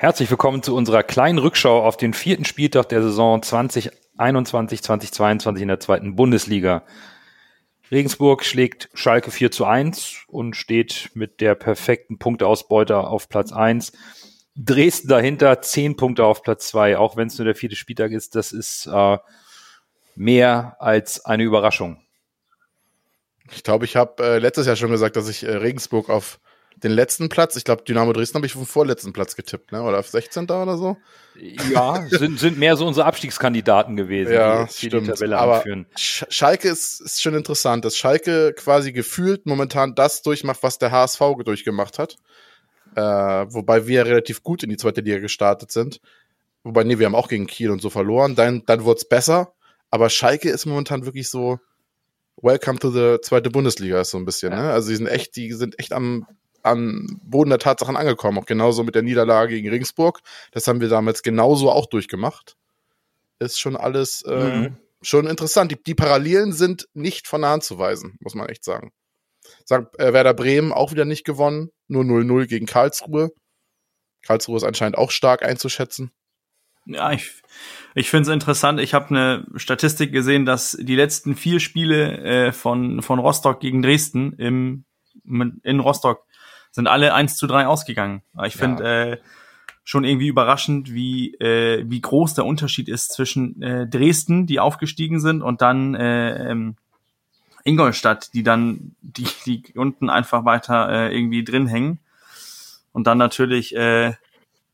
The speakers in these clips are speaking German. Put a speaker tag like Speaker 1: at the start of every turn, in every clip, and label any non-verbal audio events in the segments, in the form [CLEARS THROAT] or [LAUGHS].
Speaker 1: Herzlich willkommen zu unserer kleinen Rückschau auf den vierten Spieltag der Saison 2021, 2022 in der zweiten Bundesliga. Regensburg schlägt Schalke 4 zu 1 und steht mit der perfekten Punkteausbeute auf Platz 1. Dresden dahinter 10 Punkte auf Platz 2, auch wenn es nur der vierte Spieltag ist. Das ist äh, mehr als eine Überraschung.
Speaker 2: Ich glaube, ich habe äh, letztes Jahr schon gesagt, dass ich äh, Regensburg auf den letzten Platz. Ich glaube, Dynamo Dresden habe ich vom vorletzten Platz getippt, ne? Oder auf 16. oder so?
Speaker 1: Ja, sind, sind mehr so unsere Abstiegskandidaten gewesen,
Speaker 2: ja, die, die stimmt. die Tabelle Aber anführen. Sch Schalke ist, ist schon interessant, dass Schalke quasi gefühlt momentan das durchmacht, was der HSV durchgemacht hat. Äh, wobei wir relativ gut in die zweite Liga gestartet sind. Wobei, nee, wir haben auch gegen Kiel und so verloren. Dann, dann wurde es besser. Aber Schalke ist momentan wirklich so, Welcome to the zweite Bundesliga ist so ein bisschen, ja. ne? Also die sind echt, die sind echt am am Boden der Tatsachen angekommen. Auch genauso mit der Niederlage gegen Regensburg. Das haben wir damals genauso auch durchgemacht. Ist schon alles äh, mhm. schon interessant. Die, die, Parallelen sind nicht von der Hand zu weisen, muss man echt sagen. Sagt äh, Werder Bremen auch wieder nicht gewonnen. Nur 0-0 gegen Karlsruhe. Karlsruhe ist anscheinend auch stark einzuschätzen.
Speaker 3: Ja, ich, ich finde es interessant. Ich habe eine Statistik gesehen, dass die letzten vier Spiele äh, von, von Rostock gegen Dresden im, in Rostock sind alle 1 zu 3 ausgegangen. Ich finde ja. äh, schon irgendwie überraschend, wie, äh, wie groß der Unterschied ist zwischen äh, Dresden, die aufgestiegen sind, und dann äh, ähm, Ingolstadt, die dann, die, die unten einfach weiter äh, irgendwie drin hängen. Und dann natürlich äh,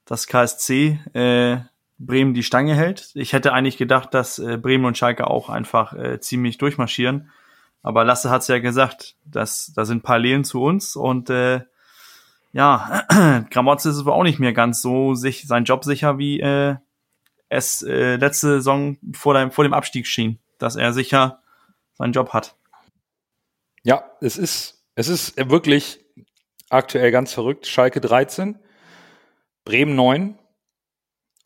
Speaker 3: das KSC äh, Bremen die Stange hält. Ich hätte eigentlich gedacht, dass äh, Bremen und Schalke auch einfach äh, ziemlich durchmarschieren. Aber Lasse hat's ja gesagt, dass da sind Parallelen zu uns und äh, ja, [CLEARS THROAT] Gramotze ist aber auch nicht mehr ganz so sich sein Job sicher, wie äh, es äh, letzte Saison vor dem, vor dem Abstieg schien, dass er sicher seinen Job hat.
Speaker 1: Ja, es ist, es ist wirklich aktuell ganz verrückt. Schalke 13, Bremen 9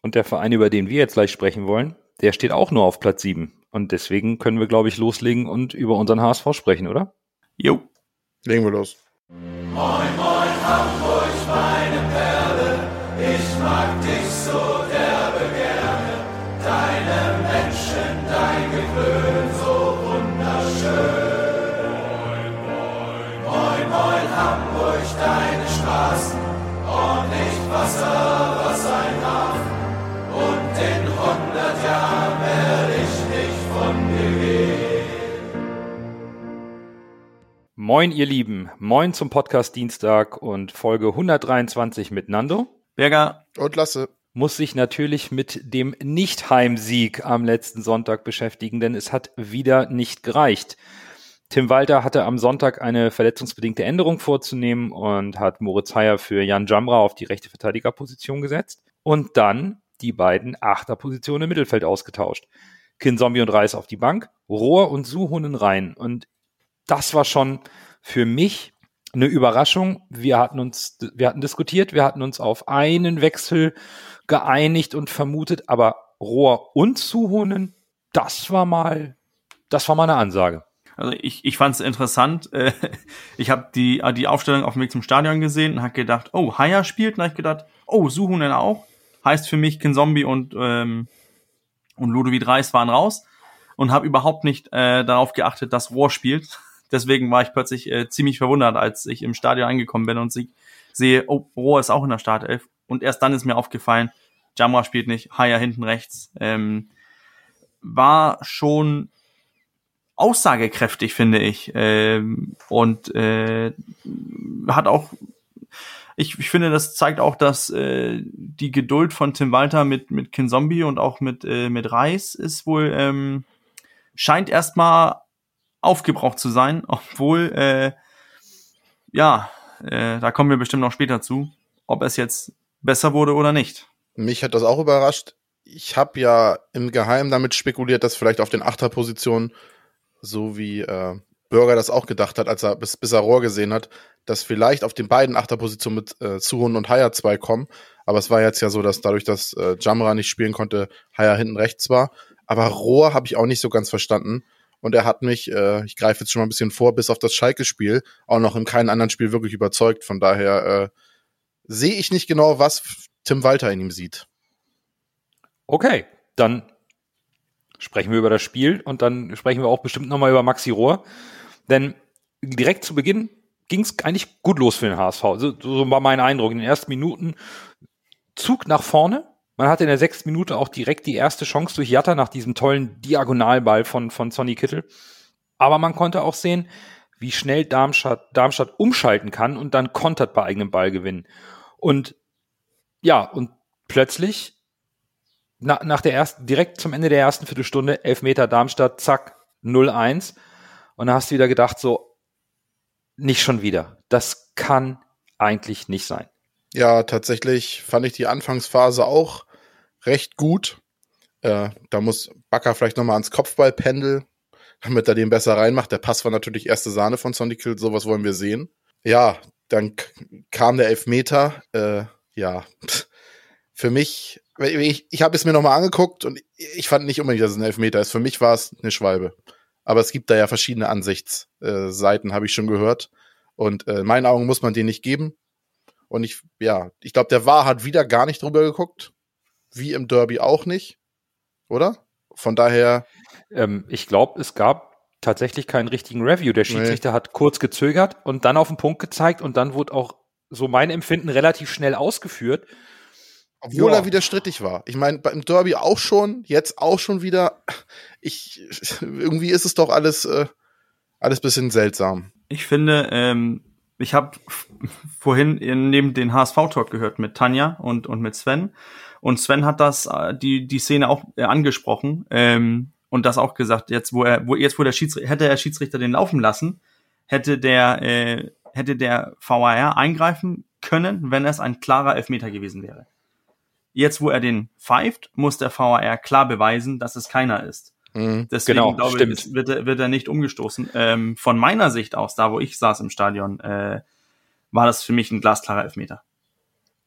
Speaker 1: und der Verein, über den wir jetzt gleich sprechen wollen, der steht auch nur auf Platz 7. Und deswegen können wir, glaube ich, loslegen und über unseren HSV sprechen, oder?
Speaker 2: Jo. Legen wir los.
Speaker 4: Moin, moin, Hamburg, meine Perle, ich mag dich so derbe gerne. Deine Menschen, dein Gewöhn, so wunderschön. Moin, moin, moin, moin, Hamburg, deine Straßen, ordentlich Wasser,
Speaker 1: Moin, ihr Lieben. Moin zum Podcast Dienstag und Folge 123 mit Nando.
Speaker 3: Berger.
Speaker 2: Und Lasse.
Speaker 1: Muss sich natürlich mit dem Nicht-Heimsieg am letzten Sonntag beschäftigen, denn es hat wieder nicht gereicht. Tim Walter hatte am Sonntag eine verletzungsbedingte Änderung vorzunehmen und hat Moritz Heyer für Jan Jamra auf die rechte Verteidigerposition gesetzt und dann die beiden Achterpositionen im Mittelfeld ausgetauscht. Kinzombie und Reis auf die Bank, Rohr und Suhunen rein. Und das war schon für mich eine Überraschung. Wir hatten uns, wir hatten diskutiert, wir hatten uns auf einen Wechsel geeinigt und vermutet, aber Rohr und Zuhonen, das war mal, das war mal eine Ansage.
Speaker 3: Also ich, ich fand es interessant. Äh, [LAUGHS] ich habe die, die Aufstellung auf dem Weg zum Stadion gesehen und habe gedacht, oh, Haya spielt. Und habe gedacht, oh, Suhunen auch. Heißt für mich, Kinzombie und, ähm, und Ludovic Reis waren raus. Und habe überhaupt nicht äh, darauf geachtet, dass Rohr spielt. [LAUGHS] Deswegen war ich plötzlich äh, ziemlich verwundert, als ich im Stadion angekommen bin und sie, sehe, oh, Rohr ist auch in der Startelf. Und erst dann ist mir aufgefallen, Jamra spielt nicht, Haya hinten rechts. Ähm, war schon aussagekräftig, finde ich. Ähm, und äh, hat auch, ich, ich finde, das zeigt auch, dass äh, die Geduld von Tim Walter mit, mit Kinzombie und auch mit, äh, mit Reis ist wohl, ähm, scheint erstmal aufgebraucht zu sein, obwohl, äh, ja, äh, da kommen wir bestimmt noch später zu, ob es jetzt besser wurde oder nicht.
Speaker 2: Mich hat das auch überrascht. Ich habe ja im Geheimen damit spekuliert, dass vielleicht auf den Achterpositionen, so wie äh, Bürger das auch gedacht hat, als er bis, bis er Rohr gesehen hat, dass vielleicht auf den beiden Achterpositionen mit äh, Suhun und Haya zwei kommen. Aber es war jetzt ja so, dass dadurch, dass äh, Jamra nicht spielen konnte, Haya hinten rechts war. Aber Rohr habe ich auch nicht so ganz verstanden. Und er hat mich, äh, ich greife jetzt schon mal ein bisschen vor, bis auf das Schalke-Spiel, auch noch in keinem anderen Spiel wirklich überzeugt. Von daher äh, sehe ich nicht genau, was Tim Walter in ihm sieht.
Speaker 1: Okay, dann sprechen wir über das Spiel und dann sprechen wir auch bestimmt nochmal über Maxi Rohr. Denn direkt zu Beginn ging es eigentlich gut los für den HSV. So, so war mein Eindruck. In den ersten Minuten Zug nach vorne. Man hatte in der sechsten Minute auch direkt die erste Chance durch Jatta nach diesem tollen Diagonalball von, von Sonny Kittel. Aber man konnte auch sehen, wie schnell Darmstadt, Darmstadt umschalten kann und dann kontert bei eigenem Ball gewinnen. Und ja, und plötzlich na, nach der ersten, direkt zum Ende der ersten Viertelstunde, Elfmeter Darmstadt, zack, 0-1. Und da hast du wieder gedacht, so, nicht schon wieder. Das kann eigentlich nicht sein.
Speaker 2: Ja, tatsächlich fand ich die Anfangsphase auch recht gut. Äh, da muss Bakker vielleicht nochmal ans Kopfballpendel, damit er den besser reinmacht. Der Pass war natürlich erste Sahne von Sonny Kill, sowas wollen wir sehen. Ja, dann kam der Elfmeter. Äh, ja, für mich ich, ich habe es mir nochmal angeguckt und ich fand nicht unbedingt, dass es ein Elfmeter ist. Für mich war es eine Schwalbe. Aber es gibt da ja verschiedene Ansichtsseiten, habe ich schon gehört. Und äh, in meinen Augen muss man den nicht geben. Und ich, ja, ich glaube, der War hat wieder gar nicht drüber geguckt. Wie im Derby auch nicht. Oder? Von daher.
Speaker 1: Ähm, ich glaube, es gab tatsächlich keinen richtigen Review. Der Schiedsrichter nee. hat kurz gezögert und dann auf den Punkt gezeigt und dann wurde auch so mein Empfinden relativ schnell ausgeführt.
Speaker 2: Obwohl ja. er wieder strittig war. Ich meine, beim Derby auch schon, jetzt auch schon wieder. Ich irgendwie ist es doch alles äh, alles bisschen seltsam.
Speaker 3: Ich finde, ähm, ich habe vorhin neben den HSV-Talk gehört mit Tanja und und mit Sven und Sven hat das äh, die die Szene auch äh, angesprochen ähm, und das auch gesagt. Jetzt wo er wo jetzt wo der Schiedsrichter hätte der Schiedsrichter den laufen lassen, hätte der äh, hätte der VAR eingreifen können, wenn es ein klarer Elfmeter gewesen wäre. Jetzt, wo er den pfeift, muss der VAR klar beweisen, dass es keiner ist. Mhm, Deswegen genau, glaube stimmt. ich, wird er, wird er nicht umgestoßen. Ähm, von meiner Sicht aus, da wo ich saß im Stadion, äh, war das für mich ein glasklarer Elfmeter.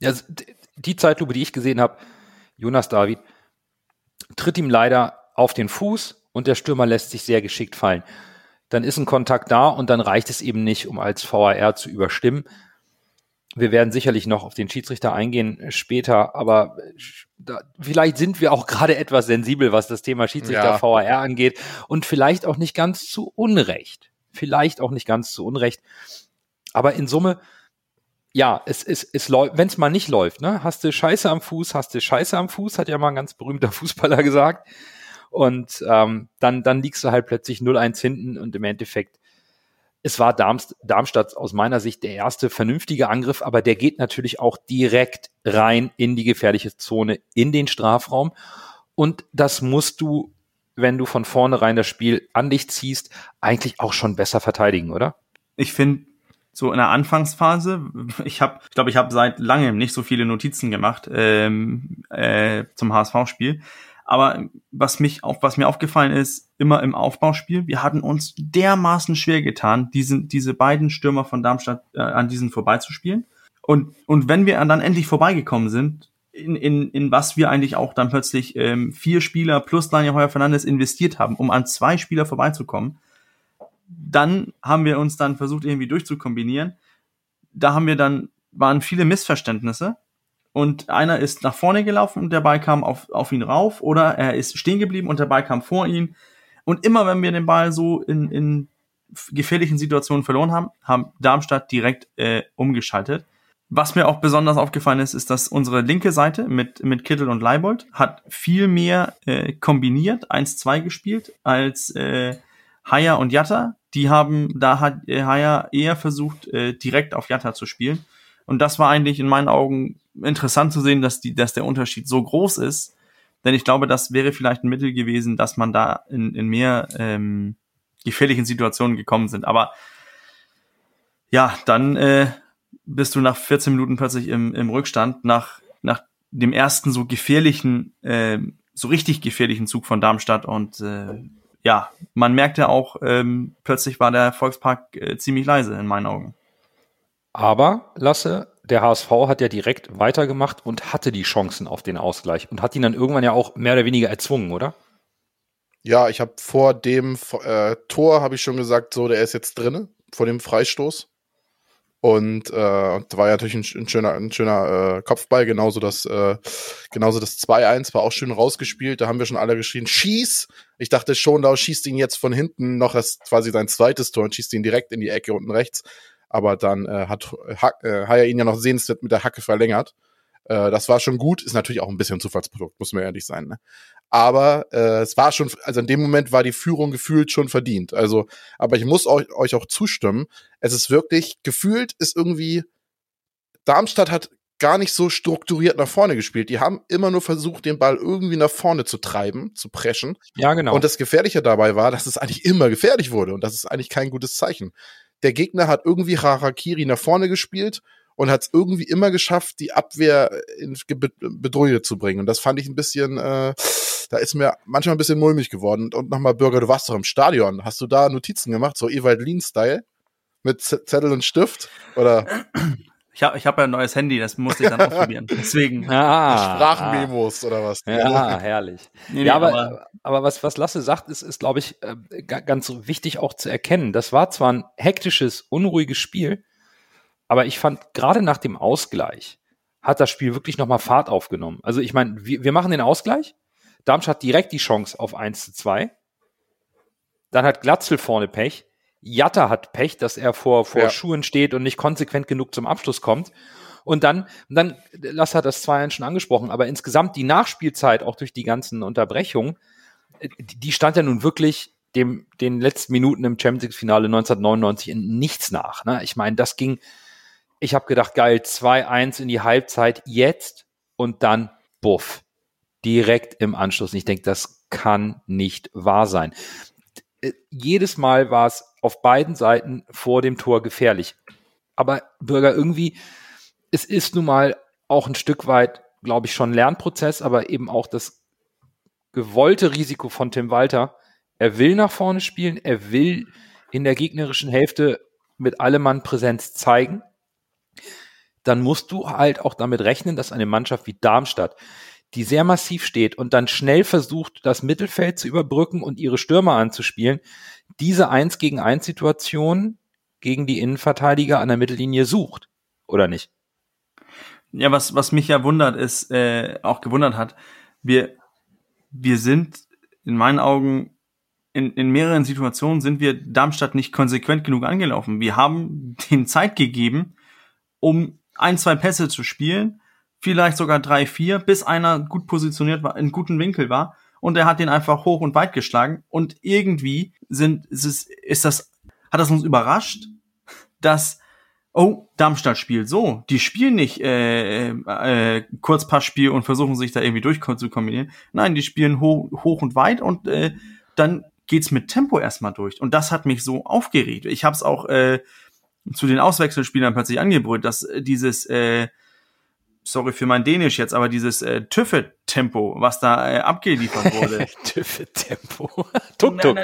Speaker 1: Ja, die Zeitlupe, die ich gesehen habe, Jonas David tritt ihm leider auf den Fuß und der Stürmer lässt sich sehr geschickt fallen. Dann ist ein Kontakt da und dann reicht es eben nicht, um als VAR zu überstimmen. Wir werden sicherlich noch auf den Schiedsrichter eingehen später, aber äh, da, vielleicht sind wir auch gerade etwas sensibel, was das Thema Schiedsrichter ja. VAR angeht und vielleicht auch nicht ganz zu Unrecht. Vielleicht auch nicht ganz zu Unrecht. Aber in Summe, ja, es, es, es läuft, wenn es mal nicht läuft, ne, hast du Scheiße am Fuß, hast du Scheiße am Fuß, hat ja mal ein ganz berühmter [LAUGHS] Fußballer gesagt. Und ähm, dann, dann liegst du halt plötzlich 0-1 hinten und im Endeffekt es war Darmstadt aus meiner Sicht der erste vernünftige Angriff, aber der geht natürlich auch direkt rein in die gefährliche Zone, in den Strafraum. Und das musst du, wenn du von vornherein das Spiel an dich ziehst, eigentlich auch schon besser verteidigen, oder?
Speaker 3: Ich finde, so in der Anfangsphase, ich habe, ich glaube, ich habe seit langem nicht so viele Notizen gemacht ähm, äh, zum HSV-Spiel. Aber was mich auch, was mir aufgefallen ist, immer im Aufbauspiel, wir hatten uns dermaßen schwer getan, diesen, diese beiden Stürmer von Darmstadt äh, an diesen vorbeizuspielen. Und, und wenn wir dann endlich vorbeigekommen sind, in, in, in was wir eigentlich auch dann plötzlich ähm, vier Spieler plus Daniel Heuer Fernandes investiert haben, um an zwei Spieler vorbeizukommen, dann haben wir uns dann versucht, irgendwie durchzukombinieren. Da haben wir dann, waren viele Missverständnisse und einer ist nach vorne gelaufen und der Ball kam auf, auf ihn rauf oder er ist stehen geblieben und der Ball kam vor ihn. Und immer wenn wir den Ball so in, in gefährlichen Situationen verloren haben, haben Darmstadt direkt äh, umgeschaltet. Was mir auch besonders aufgefallen ist, ist, dass unsere linke Seite mit, mit Kittel und Leibold hat viel mehr äh, kombiniert, 1-2 gespielt, als äh, Haya und Jatta. Die haben, da hat äh, Haya eher versucht, äh, direkt auf Jatta zu spielen. Und das war eigentlich in meinen Augen interessant zu sehen, dass, die, dass der Unterschied so groß ist. Denn ich glaube, das wäre vielleicht ein Mittel gewesen, dass man da in, in mehr ähm, gefährlichen Situationen gekommen sind. Aber ja, dann äh, bist du nach 14 Minuten plötzlich im, im Rückstand, nach, nach dem ersten so gefährlichen, äh, so richtig gefährlichen Zug von Darmstadt. Und äh, ja, man merkte auch, ähm, plötzlich war der Volkspark äh, ziemlich leise in meinen Augen.
Speaker 1: Aber, Lasse, der HSV hat ja direkt weitergemacht und hatte die Chancen auf den Ausgleich und hat ihn dann irgendwann ja auch mehr oder weniger erzwungen, oder?
Speaker 2: Ja, ich habe vor dem äh, Tor habe ich schon gesagt, so der ist jetzt drinne vor dem Freistoß. Und äh, war ja natürlich ein, ein schöner, ein schöner äh, Kopfball, genauso das, äh, genauso das 2-1 war auch schön rausgespielt. Da haben wir schon alle geschrien, schieß! Ich dachte schon, da schießt ihn jetzt von hinten noch das quasi sein zweites Tor und schießt ihn direkt in die Ecke unten rechts. Aber dann äh, hat ha äh, Haya ihn ja noch sehenswert mit der Hacke verlängert. Äh, das war schon gut, ist natürlich auch ein bisschen ein Zufallsprodukt, muss man ehrlich sein. Ne? Aber äh, es war schon, also in dem Moment war die Führung gefühlt schon verdient. Also, aber ich muss euch, euch auch zustimmen. Es ist wirklich, gefühlt ist irgendwie, Darmstadt hat gar nicht so strukturiert nach vorne gespielt. Die haben immer nur versucht, den Ball irgendwie nach vorne zu treiben, zu preschen.
Speaker 1: Ja, genau.
Speaker 2: Und das Gefährliche dabei war, dass es eigentlich immer gefährlich wurde. Und das ist eigentlich kein gutes Zeichen. Der Gegner hat irgendwie Harakiri nach vorne gespielt und hat es irgendwie immer geschafft, die Abwehr in Bedrohung zu bringen. Und das fand ich ein bisschen, äh, da ist mir manchmal ein bisschen mulmig geworden. Und nochmal, Bürger, du warst doch im Stadion. Hast du da Notizen gemacht, so Ewald Lean-Style? Mit Zettel und Stift? Oder?
Speaker 3: Ich habe ich hab ja ein neues Handy, das musste ich dann ausprobieren. [LAUGHS] Deswegen.
Speaker 2: Ah, Sprachmemos ah. oder was?
Speaker 1: Ja, herrlich. Nee, ja, aber, aber, aber, was, was Lasse sagt, ist, ist glaube ich, äh, ganz wichtig auch zu erkennen. Das war zwar ein hektisches, unruhiges Spiel, aber ich fand, gerade nach dem Ausgleich hat das Spiel wirklich nochmal Fahrt aufgenommen. Also ich meine, wir, wir machen den Ausgleich. Darmstadt direkt die Chance auf 1 zu 2. Dann hat Glatzel vorne Pech. Jatta hat Pech, dass er vor, vor ja. Schuhen steht und nicht konsequent genug zum Abschluss kommt. Und dann, dann, Lass hat das 2 schon angesprochen, aber insgesamt die Nachspielzeit, auch durch die ganzen Unterbrechungen, die stand ja nun wirklich dem, den letzten Minuten im Champions League Finale 1999 in nichts nach. Ne? Ich meine, das ging, ich habe gedacht, geil, 2-1 in die Halbzeit jetzt und dann buff. Direkt im Anschluss. Und ich denke, das kann nicht wahr sein. Äh, jedes Mal war es auf beiden Seiten vor dem Tor gefährlich. Aber Bürger, irgendwie, es ist nun mal auch ein Stück weit, glaube ich, schon Lernprozess, aber eben auch das gewollte Risiko von Tim Walter. Er will nach vorne spielen, er will in der gegnerischen Hälfte mit allem Mann Präsenz zeigen dann musst du halt auch damit rechnen, dass eine Mannschaft wie Darmstadt, die sehr massiv steht und dann schnell versucht, das Mittelfeld zu überbrücken und ihre Stürmer anzuspielen, diese Eins gegen Eins Situation gegen die Innenverteidiger an der Mittellinie sucht, oder nicht?
Speaker 3: Ja, was, was mich ja wundert, ist, äh, auch gewundert hat, wir, wir sind in meinen Augen in, in mehreren Situationen sind wir Darmstadt nicht konsequent genug angelaufen. Wir haben den Zeit gegeben, um ein, zwei Pässe zu spielen, vielleicht sogar drei, vier, bis einer gut positioniert war, in guten Winkel war und er hat den einfach hoch und weit geschlagen und irgendwie sind ist es ist das hat das uns überrascht, dass oh Darmstadt spielt so, die spielen nicht äh, äh, Kurzpassspiel und versuchen sich da irgendwie durch zu kombinieren. Nein, die spielen ho hoch und weit und äh, dann geht's mit Tempo erstmal durch und das hat mich so aufgeregt. Ich habe es auch äh, zu den Auswechselspielern plötzlich angebrüllt, dass äh, dieses, äh, sorry für mein Dänisch jetzt, aber dieses äh, Tüffe-Tempo, was da äh, abgeliefert wurde. [LAUGHS]
Speaker 1: Tüffe-Tempo. [LAUGHS]
Speaker 3: tuk, tuk.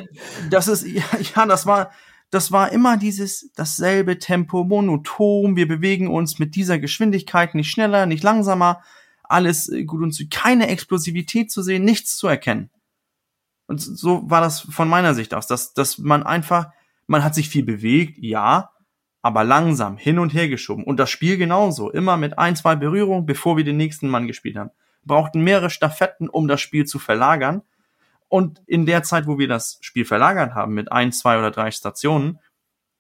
Speaker 3: Das ist, ja, ja, das war, das war immer dieses, dasselbe Tempo, monoton, wir bewegen uns mit dieser Geschwindigkeit nicht schneller, nicht langsamer, alles äh, gut und zu, keine Explosivität zu sehen, nichts zu erkennen. Und so war das von meiner Sicht aus, dass, dass man einfach, man hat sich viel bewegt, ja, aber langsam hin und her geschoben. Und das Spiel genauso, immer mit ein, zwei Berührungen, bevor wir den nächsten Mann gespielt haben. Brauchten mehrere Stafetten, um das Spiel zu verlagern. Und in der Zeit, wo wir das Spiel verlagert haben, mit ein, zwei oder drei Stationen,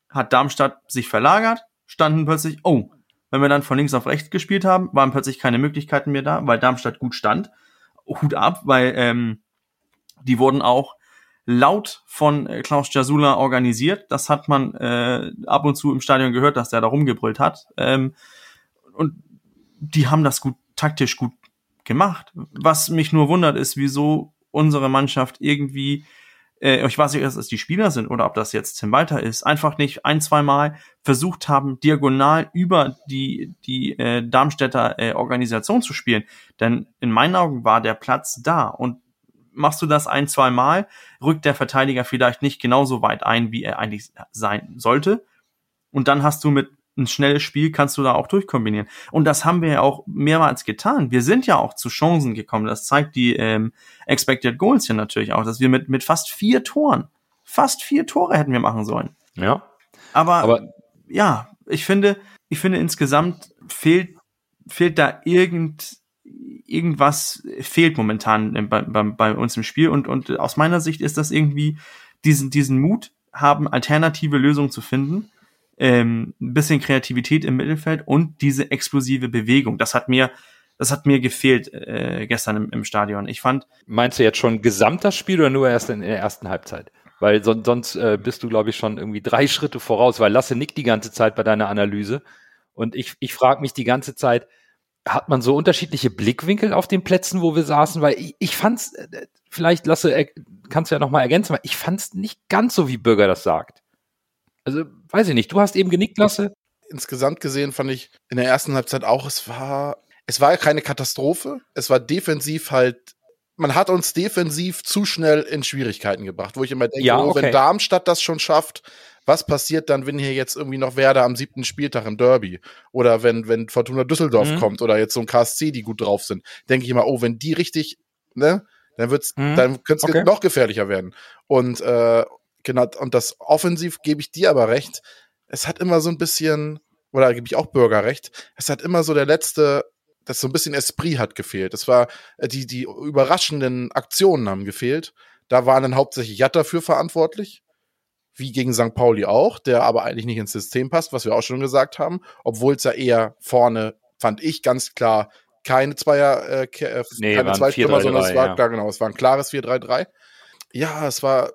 Speaker 3: hat Darmstadt sich verlagert, standen plötzlich, oh, wenn wir dann von links auf rechts gespielt haben, waren plötzlich keine Möglichkeiten mehr da, weil Darmstadt gut stand. Hut ab, weil ähm, die wurden auch laut von äh, Klaus Jasula organisiert. Das hat man äh, ab und zu im Stadion gehört, dass der da rumgebrüllt hat. Ähm, und die haben das gut taktisch gut gemacht. Was mich nur wundert, ist, wieso unsere Mannschaft irgendwie, äh, ich weiß nicht, ob das die Spieler sind oder ob das jetzt Tim Walter ist, einfach nicht ein, zwei Mal versucht haben, diagonal über die, die äh, Darmstädter äh, Organisation zu spielen. Denn in meinen Augen war der Platz da und machst du das ein, zwei Mal, rückt der Verteidiger vielleicht nicht genauso weit ein, wie er eigentlich sein sollte. Und dann hast du mit ein schnelles Spiel, kannst du da auch durchkombinieren. Und das haben wir ja auch mehrmals getan. Wir sind ja auch zu Chancen gekommen. Das zeigt die ähm, Expected Goals hier natürlich auch, dass wir mit, mit fast vier Toren, fast vier Tore hätten wir machen sollen.
Speaker 1: Ja.
Speaker 3: Aber, Aber ja, ich finde, ich finde insgesamt fehlt, fehlt da irgend, irgendwas fehlt momentan bei, bei, bei uns im Spiel und, und aus meiner Sicht ist das irgendwie diesen, diesen Mut haben, alternative Lösungen zu finden, ähm, ein bisschen Kreativität im Mittelfeld und diese explosive Bewegung. Das hat mir, das hat mir gefehlt äh, gestern im, im Stadion. Ich fand.
Speaker 1: Meinst du jetzt schon gesamt Spiel oder nur erst in der ersten Halbzeit? Weil son sonst äh, bist du, glaube ich, schon irgendwie drei Schritte voraus, weil Lasse nickt die ganze Zeit bei deiner Analyse. Und ich, ich frage mich die ganze Zeit, hat man so unterschiedliche Blickwinkel auf den Plätzen, wo wir saßen? Weil ich, ich fand's, äh, vielleicht Lasse, äh, kannst du ja nochmal ergänzen, weil ich fand's nicht ganz so, wie Bürger das sagt. Also, weiß ich nicht, du hast eben genickt, Lasse.
Speaker 2: Insgesamt gesehen fand ich in der ersten Halbzeit auch, es war, es war keine Katastrophe. Es war defensiv halt man hat uns defensiv zu schnell in Schwierigkeiten gebracht, wo ich immer denke, ja, oh, okay. wenn Darmstadt das schon schafft, was passiert dann, wenn hier jetzt irgendwie noch Werder am siebten Spieltag im Derby oder wenn, wenn Fortuna Düsseldorf mhm. kommt oder jetzt so ein KSC, die gut drauf sind, denke ich immer, oh, wenn die richtig, ne, dann wird's, mhm. dann könnte es okay. noch gefährlicher werden. Und äh, genau, und das offensiv gebe ich dir aber recht. Es hat immer so ein bisschen, oder gebe ich auch Bürger recht, es hat immer so der letzte das so ein bisschen Esprit hat gefehlt. Das war, äh, die, die überraschenden Aktionen haben gefehlt. Da waren dann hauptsächlich Jatta für verantwortlich. Wie gegen St. Pauli auch, der aber eigentlich nicht ins System passt, was wir auch schon gesagt haben. Obwohl es ja eher vorne, fand ich ganz klar, keine Zweier, äh, äh nee, keine Zweistürmer, sondern es war, ja. klar, genau, es war ein klares 4-3-3. Ja, es war,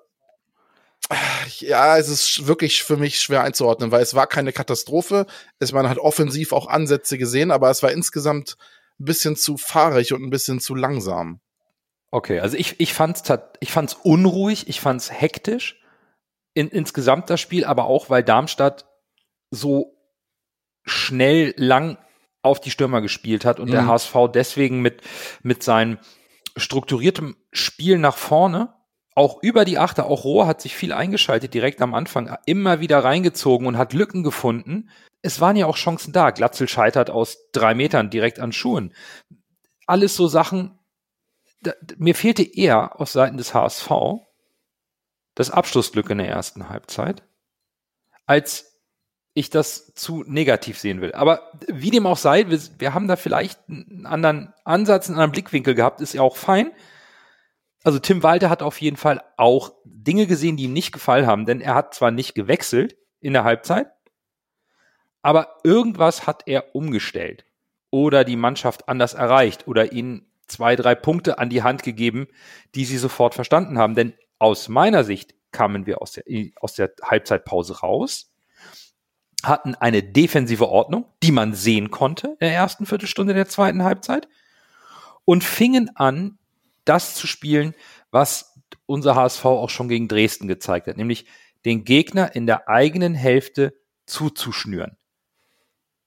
Speaker 2: ja, es ist wirklich für mich schwer einzuordnen, weil es war keine Katastrophe. Es, man hat offensiv auch Ansätze gesehen, aber es war insgesamt ein bisschen zu fahrig und ein bisschen zu langsam.
Speaker 1: Okay, also ich, ich fand's, ich fand's unruhig, ich fand's hektisch in, insgesamt das Spiel, aber auch, weil Darmstadt so schnell lang auf die Stürmer gespielt hat und mhm. der HSV deswegen mit, mit seinem strukturiertem Spiel nach vorne auch über die Achter, auch Rohr hat sich viel eingeschaltet direkt am Anfang, immer wieder reingezogen und hat Lücken gefunden. Es waren ja auch Chancen da. Glatzel scheitert aus drei Metern direkt an Schuhen. Alles so Sachen. Da, mir fehlte eher aus Seiten des HSV das Abschlussglück in der ersten Halbzeit, als ich das zu negativ sehen will. Aber wie dem auch sei, wir, wir haben da vielleicht einen anderen Ansatz, einen anderen Blickwinkel gehabt, ist ja auch fein also Tim Walter hat auf jeden Fall auch Dinge gesehen, die ihm nicht gefallen haben, denn er hat zwar nicht gewechselt in der Halbzeit, aber irgendwas hat er umgestellt oder die Mannschaft anders erreicht oder ihnen zwei, drei Punkte an die Hand gegeben, die sie sofort verstanden haben. Denn aus meiner Sicht kamen wir aus der, aus der Halbzeitpause raus, hatten eine defensive Ordnung, die man sehen konnte in der ersten Viertelstunde der zweiten Halbzeit und fingen an, das zu spielen, was unser HSV auch schon gegen Dresden gezeigt hat, nämlich den Gegner in der eigenen Hälfte zuzuschnüren.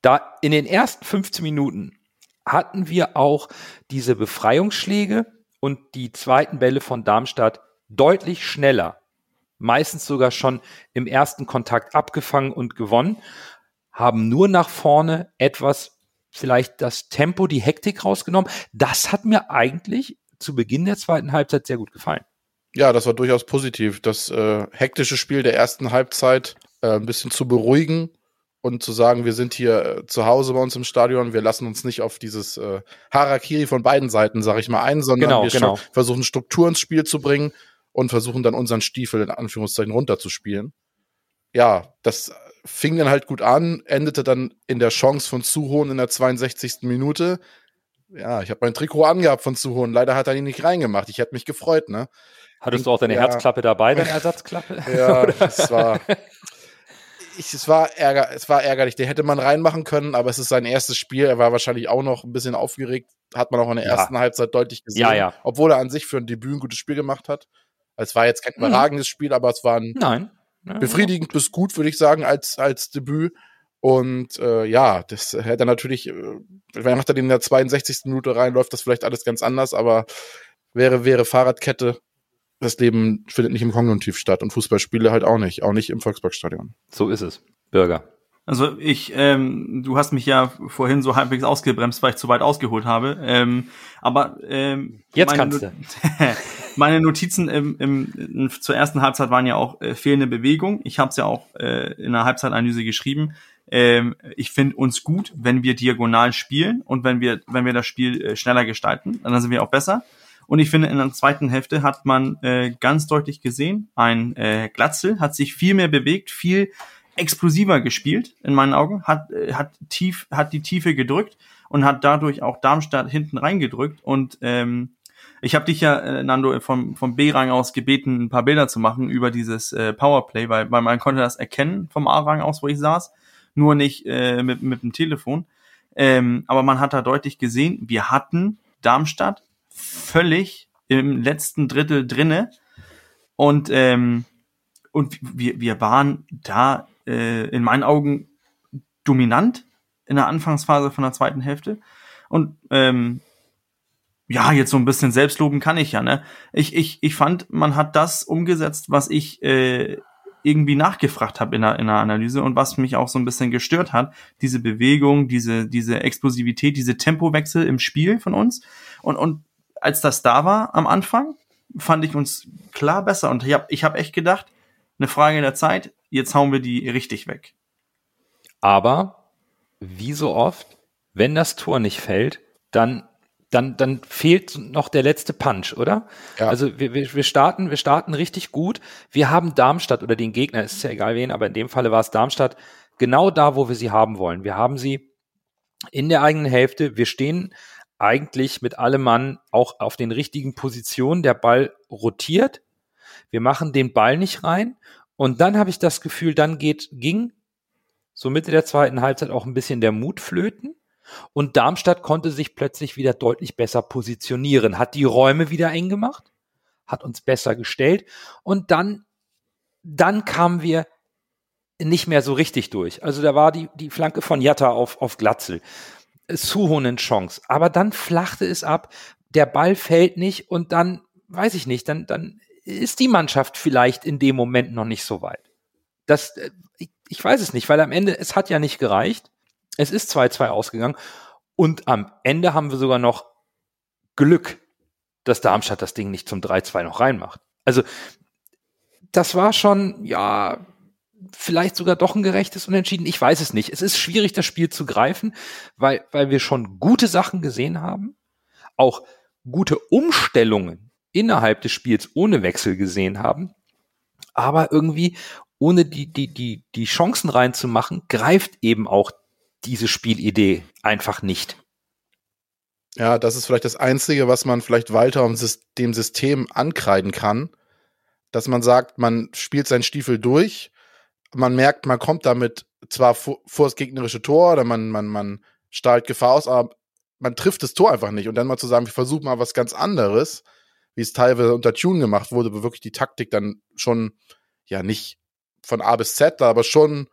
Speaker 1: Da in den ersten 15 Minuten hatten wir auch diese Befreiungsschläge und die zweiten Bälle von Darmstadt deutlich schneller, meistens sogar schon im ersten Kontakt abgefangen und gewonnen, haben nur nach vorne etwas vielleicht das Tempo, die Hektik rausgenommen. Das hat mir eigentlich zu Beginn der zweiten Halbzeit sehr gut gefallen.
Speaker 2: Ja, das war durchaus positiv. Das äh, hektische Spiel der ersten Halbzeit äh, ein bisschen zu beruhigen und zu sagen, wir sind hier äh, zu Hause bei uns im Stadion, wir lassen uns nicht auf dieses äh, Harakiri von beiden Seiten, sag ich mal, ein, sondern genau, wir genau. versuchen Struktur ins Spiel zu bringen und versuchen dann unseren Stiefel in Anführungszeichen runterzuspielen. Ja, das fing dann halt gut an, endete dann in der Chance von Suhon in der 62. Minute ja, ich habe mein Trikot angehabt von Suhon. Leider hat er ihn nicht reingemacht. Ich hätte mich gefreut, ne?
Speaker 1: Hattest du auch deine ja. Herzklappe dabei, deine Ersatzklappe? [LAUGHS]
Speaker 2: ja, es war. Ich, es, war ärger, es war ärgerlich. Den hätte man reinmachen können, aber es ist sein erstes Spiel. Er war wahrscheinlich auch noch ein bisschen aufgeregt. Hat man auch in der ja. ersten Halbzeit deutlich gesehen. Ja, ja. Obwohl er an sich für ein Debüt ein gutes Spiel gemacht hat. Es war jetzt kein mhm. überragendes Spiel, aber es war ein
Speaker 1: Nein.
Speaker 2: befriedigend bis gut, würde ich sagen, als, als Debüt. Und äh, ja, das hätte er natürlich, äh, wenn er in der 62. Minute rein, läuft das vielleicht alles ganz anders, aber wäre, wäre Fahrradkette, das Leben findet nicht im Konjunktiv statt und Fußballspiele halt auch nicht, auch nicht im Volksparkstadion.
Speaker 1: So ist es. Bürger.
Speaker 3: Also ich, ähm, du hast mich ja vorhin so halbwegs ausgebremst, weil ich zu weit ausgeholt habe. Ähm, aber ähm,
Speaker 1: jetzt kannst du. [LAUGHS]
Speaker 3: meine Notizen im, im, zur ersten Halbzeit waren ja auch äh, fehlende Bewegung. Ich habe es ja auch äh, in der Halbzeitanalyse geschrieben ähm, ich finde uns gut, wenn wir diagonal spielen und wenn wir, wenn wir das Spiel äh, schneller gestalten, dann sind wir auch besser. Und ich finde, in der zweiten Hälfte hat man äh, ganz deutlich gesehen, ein äh, Glatzel hat sich viel mehr bewegt, viel explosiver gespielt, in meinen Augen, hat, äh, hat tief, hat die Tiefe gedrückt und hat dadurch auch Darmstadt hinten reingedrückt. Und ähm, ich habe dich ja, äh, Nando, vom, vom B-Rang aus gebeten, ein paar Bilder zu machen über dieses äh, Powerplay, weil, weil man konnte das erkennen vom A-Rang aus, wo ich saß nur nicht äh, mit, mit dem Telefon. Ähm, aber man hat da deutlich gesehen, wir hatten Darmstadt völlig im letzten Drittel drinne und ähm, und wir, wir waren da äh, in meinen Augen dominant in der Anfangsphase von der zweiten Hälfte und ähm, ja, jetzt so ein bisschen selbstloben kann ich ja, ne? Ich, ich, ich fand, man hat das umgesetzt, was ich äh, irgendwie nachgefragt habe in der, in der Analyse und was mich auch so ein bisschen gestört hat, diese Bewegung, diese, diese Explosivität, diese Tempowechsel im Spiel von uns. Und, und als das da war am Anfang, fand ich uns klar besser. Und ich habe ich hab echt gedacht, eine Frage der Zeit, jetzt hauen wir die richtig weg.
Speaker 1: Aber wie so oft, wenn das Tor nicht fällt, dann dann, dann fehlt noch der letzte Punch, oder? Ja. Also wir, wir, wir starten, wir starten richtig gut. Wir haben Darmstadt oder den Gegner, ist ja egal wen, aber in dem Falle war es Darmstadt, genau da, wo wir sie haben wollen. Wir haben sie in der eigenen Hälfte. Wir stehen eigentlich mit allem Mann auch auf den richtigen Positionen. Der Ball rotiert. Wir machen den Ball nicht rein. Und dann habe ich das Gefühl, dann geht, ging so Mitte der zweiten Halbzeit auch ein bisschen der Mut flöten. Und Darmstadt konnte sich plötzlich wieder deutlich besser positionieren, hat die Räume wieder eng gemacht, hat uns besser gestellt und dann, dann kamen wir nicht mehr so richtig durch. Also da war die, die Flanke von Jatta auf, auf Glatzel. Suhonen Chance. Aber dann flachte es ab, der Ball fällt nicht und dann, weiß ich nicht, dann, dann ist die Mannschaft vielleicht in dem Moment noch nicht so weit. Das, äh, ich, ich weiß es nicht, weil am Ende, es hat ja nicht gereicht. Es ist 2-2 ausgegangen und am Ende haben wir sogar noch Glück, dass Darmstadt das Ding nicht zum 3-2 noch reinmacht. Also das war schon, ja, vielleicht sogar doch ein gerechtes Unentschieden. Ich weiß es nicht. Es ist schwierig, das Spiel zu greifen, weil, weil wir schon gute Sachen gesehen haben, auch gute Umstellungen innerhalb des Spiels ohne Wechsel gesehen haben. Aber irgendwie, ohne die, die, die, die Chancen reinzumachen, greift eben auch diese Spielidee einfach nicht.
Speaker 2: Ja, das ist vielleicht das Einzige, was man vielleicht weiter um dem System ankreiden kann, dass man sagt, man spielt seinen Stiefel durch, man merkt, man kommt damit zwar vor, das gegnerische Tor oder man, man, man strahlt Gefahr aus, aber man trifft das Tor einfach nicht. Und dann mal zu sagen, ich versuche mal was ganz anderes, wie es teilweise unter Tune gemacht wurde, wo wirklich die Taktik dann schon, ja, nicht von A bis Z, aber schon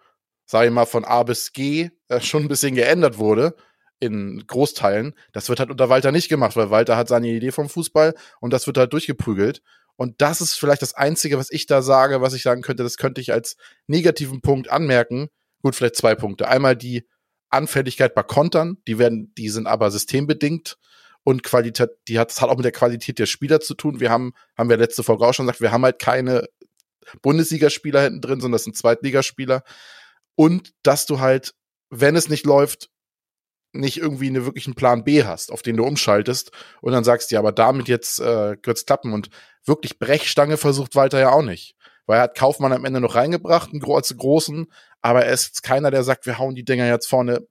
Speaker 2: sage ich mal, von A bis G äh, schon ein bisschen geändert wurde in Großteilen. Das wird halt unter Walter nicht gemacht, weil Walter hat seine Idee vom Fußball und das wird halt durchgeprügelt. Und das ist vielleicht das Einzige, was ich da sage, was ich sagen könnte, das könnte ich als negativen Punkt anmerken. Gut, vielleicht zwei Punkte. Einmal die Anfälligkeit bei Kontern, die werden, die sind aber systembedingt und Qualität, die hat, das hat auch mit der Qualität der Spieler zu tun. Wir haben, haben wir letzte Folge auch schon gesagt, wir haben halt keine Bundesligaspieler hinten drin, sondern das sind Zweitligaspieler und dass du halt, wenn es nicht läuft, nicht irgendwie einen wirklichen Plan B hast, auf den du umschaltest und dann sagst, ja, aber damit jetzt äh, wird's klappen und wirklich Brechstange versucht Walter ja auch nicht. Weil er hat Kaufmann am Ende noch reingebracht, einen als großen, aber er ist keiner, der sagt, wir hauen die Dinger jetzt vorne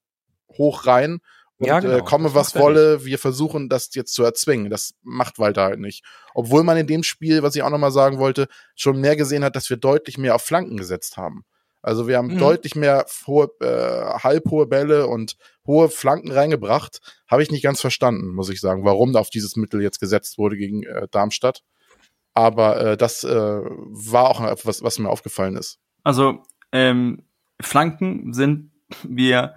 Speaker 2: hoch rein und ja, genau. äh, komme was wolle, wir versuchen das jetzt zu erzwingen. Das macht Walter halt nicht. Obwohl man in dem Spiel, was ich auch nochmal sagen wollte, schon mehr gesehen hat, dass wir deutlich mehr auf Flanken gesetzt haben. Also wir haben mhm. deutlich mehr hohe, äh, halbhohe Bälle und hohe Flanken reingebracht. Habe ich nicht ganz verstanden, muss ich sagen, warum da auf dieses Mittel jetzt gesetzt wurde gegen äh, Darmstadt. Aber äh, das äh, war auch etwas, was mir aufgefallen ist.
Speaker 3: Also ähm, Flanken sind wir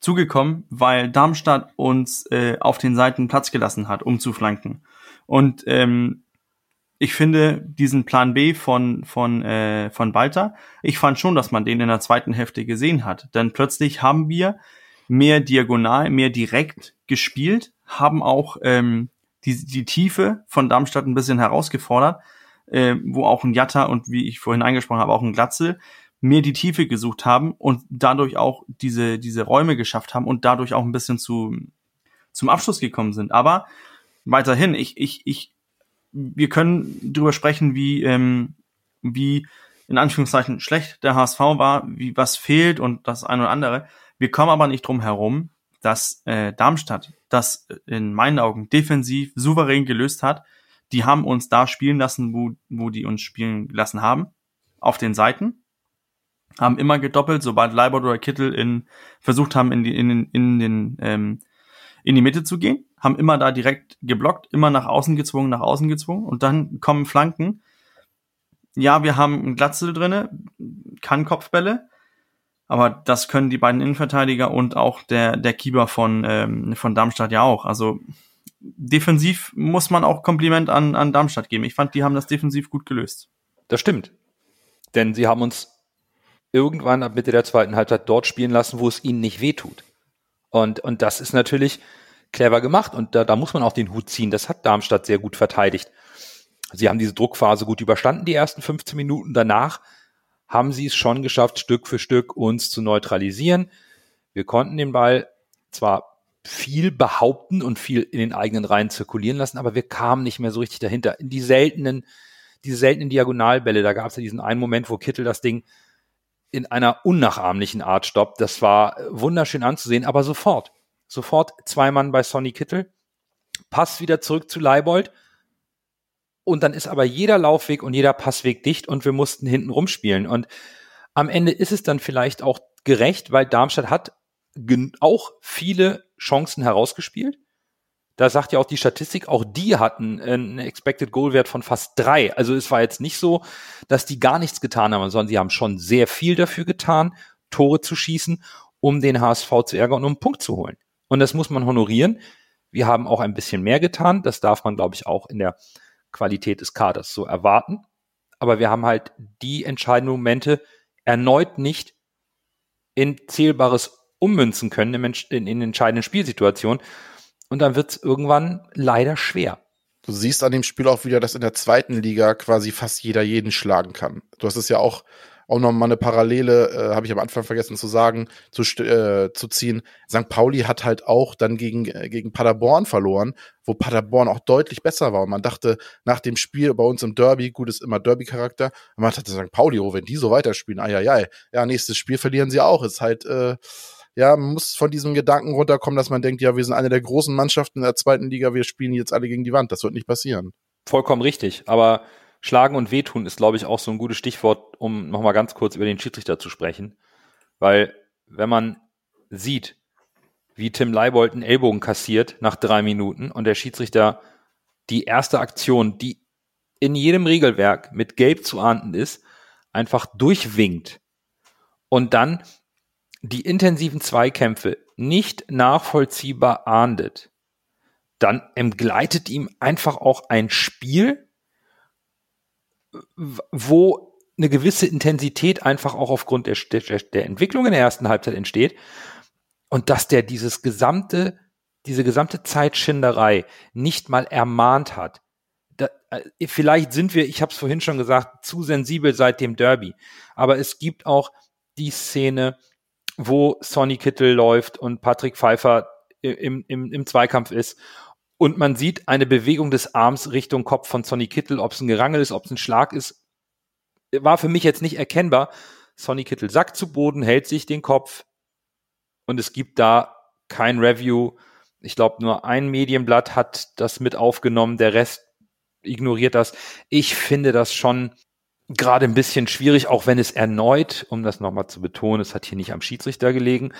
Speaker 3: zugekommen, weil Darmstadt uns äh, auf den Seiten Platz gelassen hat, um zu flanken. Und ähm, ich finde diesen Plan B von von äh, von Walter, ich fand schon, dass man den in der zweiten Hälfte gesehen hat. Denn plötzlich haben wir mehr diagonal, mehr direkt gespielt, haben auch ähm, die, die Tiefe von Darmstadt ein bisschen herausgefordert, äh, wo auch ein Jatta und wie ich vorhin angesprochen habe, auch ein Glatzel mehr die Tiefe gesucht haben und dadurch auch diese, diese Räume geschafft haben und dadurch auch ein bisschen zu, zum Abschluss gekommen sind. Aber weiterhin, ich, ich, ich, wir können drüber sprechen, wie, ähm, wie in Anführungszeichen schlecht der HSV war, wie was fehlt und das eine oder andere. Wir kommen aber nicht drum herum, dass äh, Darmstadt das in meinen Augen defensiv souverän gelöst hat. Die haben uns da spielen lassen, wo, wo die uns spielen lassen haben, auf den Seiten. Haben immer gedoppelt, sobald Leibold oder Kittel in, versucht haben, in, die, in, in, den, ähm, in die Mitte zu gehen. Haben immer da direkt geblockt, immer nach außen gezwungen, nach außen gezwungen. Und dann kommen Flanken. Ja, wir haben ein Glatzel drinne, kann Kopfbälle. Aber das können die beiden Innenverteidiger und auch der, der Keeper von, ähm, von Darmstadt ja auch. Also defensiv muss man auch Kompliment an, an Darmstadt geben. Ich fand, die haben das defensiv gut gelöst.
Speaker 1: Das stimmt. Denn sie haben uns irgendwann ab Mitte der zweiten Halbzeit dort spielen lassen, wo es ihnen nicht wehtut. Und, und das ist natürlich clever gemacht und da, da muss man auch den Hut ziehen. Das hat Darmstadt sehr gut verteidigt. Sie haben diese Druckphase gut überstanden, die ersten 15 Minuten. Danach haben sie es schon geschafft, Stück für Stück uns zu neutralisieren. Wir konnten den Ball zwar viel behaupten und viel in den eigenen Reihen zirkulieren lassen, aber wir kamen nicht mehr so richtig dahinter. In die seltenen, diese seltenen Diagonalbälle, da gab es ja diesen einen Moment, wo Kittel das Ding in einer unnachahmlichen Art stoppt. Das war wunderschön anzusehen, aber sofort, sofort zwei Mann bei Sonny Kittel, Pass wieder zurück zu Leibold, und dann ist aber jeder Laufweg und jeder Passweg dicht und wir mussten hinten rumspielen. Und am Ende ist es dann vielleicht auch gerecht, weil Darmstadt hat auch viele Chancen herausgespielt. Da sagt ja auch die Statistik, auch die hatten einen Expected Goal Wert von fast drei. Also es war jetzt nicht so, dass die gar nichts getan haben, sondern sie haben schon sehr viel dafür getan, Tore zu schießen, um den HSV zu ärgern und um einen Punkt zu holen. Und das muss man honorieren. Wir haben auch ein bisschen mehr getan. Das darf man, glaube ich, auch in der Qualität des Kaders so erwarten. Aber wir haben halt die entscheidenden Momente erneut nicht in zählbares ummünzen können in, in, in entscheidenden Spielsituationen. Und dann wird es irgendwann leider schwer.
Speaker 2: Du siehst an dem Spiel auch wieder, dass in der zweiten Liga quasi fast jeder jeden schlagen kann. Du hast es ja auch auch noch mal eine Parallele, äh, habe ich am Anfang vergessen zu sagen, zu, äh, zu ziehen. St. Pauli hat halt auch dann gegen, äh, gegen Paderborn verloren, wo Paderborn auch deutlich besser war. Und man dachte nach dem Spiel bei uns im Derby, gut ist immer Derby-Charakter, man dachte St. Pauli, oh, wenn die so weiterspielen, ai, ai, ai. Ja, nächstes Spiel verlieren sie auch. Ist halt, äh, ja, man muss von diesem Gedanken runterkommen, dass man denkt, ja, wir sind eine der großen Mannschaften in der zweiten Liga, wir spielen jetzt alle gegen die Wand. Das wird nicht passieren.
Speaker 1: Vollkommen richtig. Aber Schlagen und Wehtun ist, glaube ich, auch so ein gutes Stichwort, um nochmal ganz kurz über den Schiedsrichter zu sprechen. Weil, wenn man sieht, wie Tim Leibold einen Ellbogen kassiert nach drei Minuten und der Schiedsrichter die erste Aktion, die in jedem Regelwerk mit Gelb zu ahnden ist, einfach durchwinkt und dann die intensiven Zweikämpfe nicht nachvollziehbar ahndet, dann entgleitet ihm einfach auch ein Spiel, wo eine gewisse Intensität einfach auch aufgrund der, der, der Entwicklung in der ersten Halbzeit entsteht und dass der dieses gesamte, diese gesamte Zeitschinderei nicht mal ermahnt hat. Da, äh, vielleicht sind wir, ich habe es vorhin schon gesagt, zu sensibel seit dem Derby, aber es gibt auch die Szene, wo Sonny Kittel läuft und Patrick Pfeiffer im, im, im Zweikampf ist und man sieht eine Bewegung des Arms Richtung Kopf von Sonny Kittel, ob es ein Gerangel ist, ob es ein Schlag ist, war für mich jetzt nicht erkennbar. Sonny Kittel sackt zu Boden, hält sich den Kopf und es gibt da kein Review. Ich glaube, nur ein Medienblatt hat das mit aufgenommen, der Rest ignoriert das. Ich finde das schon gerade ein bisschen schwierig, auch wenn es erneut, um das nochmal zu betonen, es hat hier nicht am Schiedsrichter gelegen,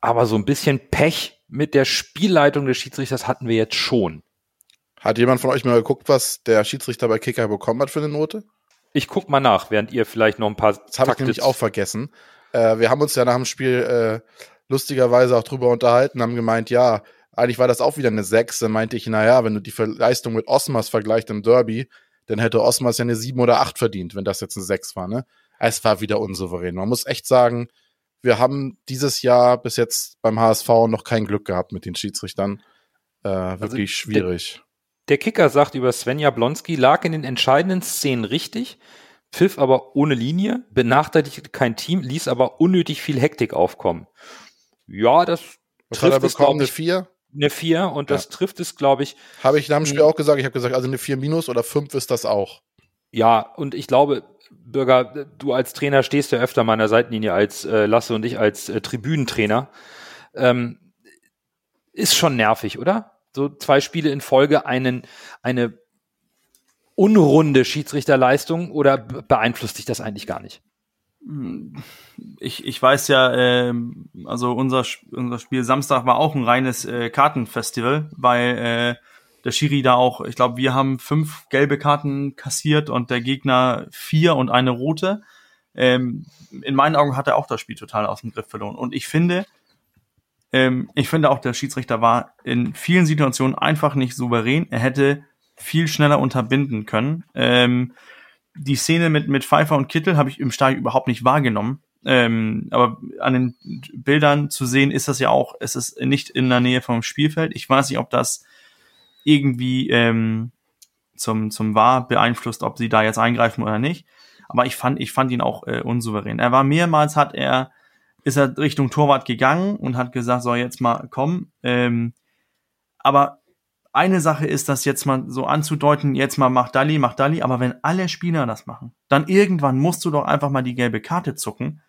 Speaker 1: aber so ein bisschen Pech mit der Spielleitung des Schiedsrichters hatten wir jetzt schon.
Speaker 2: Hat jemand von euch mal geguckt, was der Schiedsrichter bei Kicker bekommen hat für eine Note?
Speaker 1: Ich guck mal nach, während ihr vielleicht noch ein paar.
Speaker 2: Das habe ich nämlich auch vergessen. Äh, wir haben uns ja nach dem Spiel äh, lustigerweise auch drüber unterhalten, haben gemeint, ja, eigentlich war das auch wieder eine 6. Dann meinte ich, naja, wenn du die Leistung mit Osmars vergleichst im Derby, dann hätte Osmars ja eine 7 oder 8 verdient, wenn das jetzt eine 6 war, ne? Es war wieder unsouverän. Man muss echt sagen, wir haben dieses Jahr bis jetzt beim HSV noch kein Glück gehabt mit den Schiedsrichtern. Äh, also wirklich schwierig.
Speaker 1: Der, der, Kicker sagt über Svenja Blonski, lag in den entscheidenden Szenen richtig, pfiff aber ohne Linie, benachteiligte kein Team, ließ aber unnötig viel Hektik aufkommen. Ja, das
Speaker 2: Was trifft hat er bekommen? Es, eine 4?
Speaker 1: Eine 4 und ja. das trifft es, glaube ich.
Speaker 2: Habe ich nach dem Spiel auch gesagt. Ich habe gesagt, also eine 4 minus oder 5 ist das auch.
Speaker 1: Ja, und ich glaube, Bürger, du als Trainer stehst ja öfter mal an der Seitenlinie als äh, Lasse und ich als äh, Tribünentrainer. Ähm, ist schon nervig, oder? So zwei Spiele in Folge einen, eine unrunde Schiedsrichterleistung oder beeinflusst dich das eigentlich gar nicht?
Speaker 3: Ich, ich weiß ja, äh, also unser, unser Spiel Samstag war auch ein reines äh, Kartenfestival, weil äh, der Schiri da auch, ich glaube, wir haben fünf gelbe Karten kassiert und der Gegner vier und eine rote. Ähm, in meinen Augen hat er auch das Spiel total aus dem Griff verloren. Und ich finde, ähm, ich finde auch, der Schiedsrichter war in vielen Situationen einfach nicht souverän. Er hätte viel schneller unterbinden können. Ähm, die Szene mit, mit Pfeiffer und Kittel habe ich im Stadion überhaupt nicht wahrgenommen. Ähm, aber an den Bildern zu sehen ist das ja auch, es ist nicht in der Nähe vom Spielfeld. Ich weiß nicht, ob das irgendwie ähm, zum, zum War beeinflusst, ob sie da jetzt eingreifen oder nicht. Aber ich fand, ich fand ihn auch äh, unsouverän. Er war mehrmals, hat er, ist er Richtung Torwart gegangen und hat gesagt, so jetzt mal komm. Ähm, aber eine Sache ist, das jetzt mal so anzudeuten, jetzt mal mach Dalli, mach Dalli, aber wenn alle Spieler das machen, dann irgendwann musst du doch einfach mal die gelbe Karte zucken.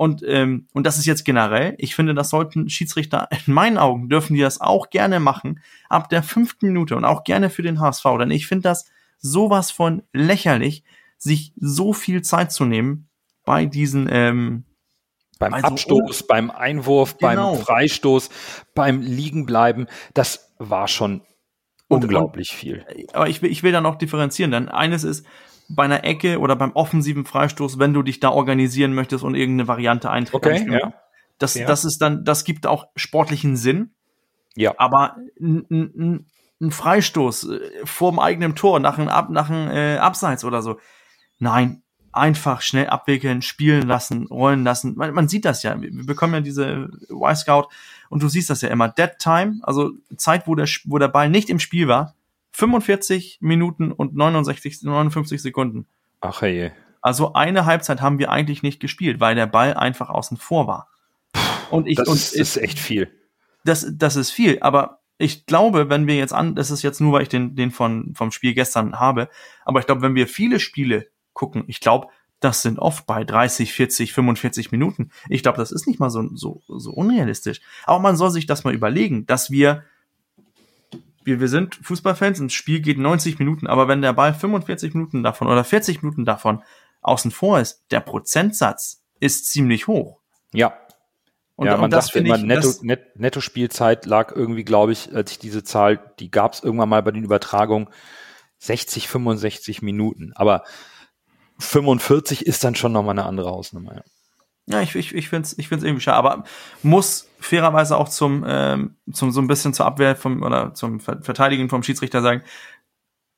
Speaker 3: Und, ähm, und das ist jetzt generell, ich finde, das sollten Schiedsrichter, [LAUGHS] in meinen Augen dürfen die das auch gerne machen, ab der fünften Minute und auch gerne für den HSV, denn ich finde das sowas von lächerlich, sich so viel Zeit zu nehmen bei diesen, ähm,
Speaker 1: beim also, Abstoß, beim Einwurf, genau. beim Freistoß, beim Liegenbleiben, das war schon unglaublich viel.
Speaker 3: Aber ich will, ich will dann auch differenzieren, denn eines ist, bei einer Ecke oder beim offensiven Freistoß, wenn du dich da organisieren möchtest und irgendeine Variante eintritt.
Speaker 1: Okay, ja.
Speaker 3: Das, ja. das ist dann, das gibt auch sportlichen Sinn.
Speaker 1: Ja.
Speaker 3: Aber ein, ein Freistoß äh, vorm eigenen Tor nach einem, Ab, nach einem äh, Abseits oder so. Nein, einfach schnell abwickeln, spielen lassen, rollen lassen. Man, man sieht das ja. Wir bekommen ja diese Y-Scout und du siehst das ja immer. Dead Time, also Zeit, wo der, wo der Ball nicht im Spiel war, 45 Minuten und 69, 59 Sekunden.
Speaker 1: Ach hey.
Speaker 3: Also eine Halbzeit haben wir eigentlich nicht gespielt, weil der Ball einfach außen vor war.
Speaker 1: Und ich, das und ist, ist echt viel.
Speaker 3: Das, das ist viel, aber ich glaube, wenn wir jetzt an, das ist jetzt nur, weil ich den, den von, vom Spiel gestern habe, aber ich glaube, wenn wir viele Spiele gucken, ich glaube, das sind oft bei 30, 40, 45 Minuten. Ich glaube, das ist nicht mal so, so, so unrealistisch. Aber man soll sich das mal überlegen, dass wir wir, wir sind Fußballfans, ein Spiel geht 90 Minuten, aber wenn der Ball 45 Minuten davon oder 40 Minuten davon außen vor ist, der Prozentsatz ist ziemlich hoch.
Speaker 1: Ja. Und, ja, man und das dachte immer, Netto, Net, Netto-Spielzeit lag irgendwie, glaube ich, als ich diese Zahl, die gab es irgendwann mal bei den Übertragungen, 60, 65 Minuten. Aber 45 ist dann schon nochmal eine andere Hausnummer. Ja.
Speaker 3: Ja, ich, ich, ich finde es ich find's irgendwie schade, aber muss fairerweise auch zum, ähm, zum so ein bisschen zur Abwehr vom oder zum Verteidigen vom Schiedsrichter sagen,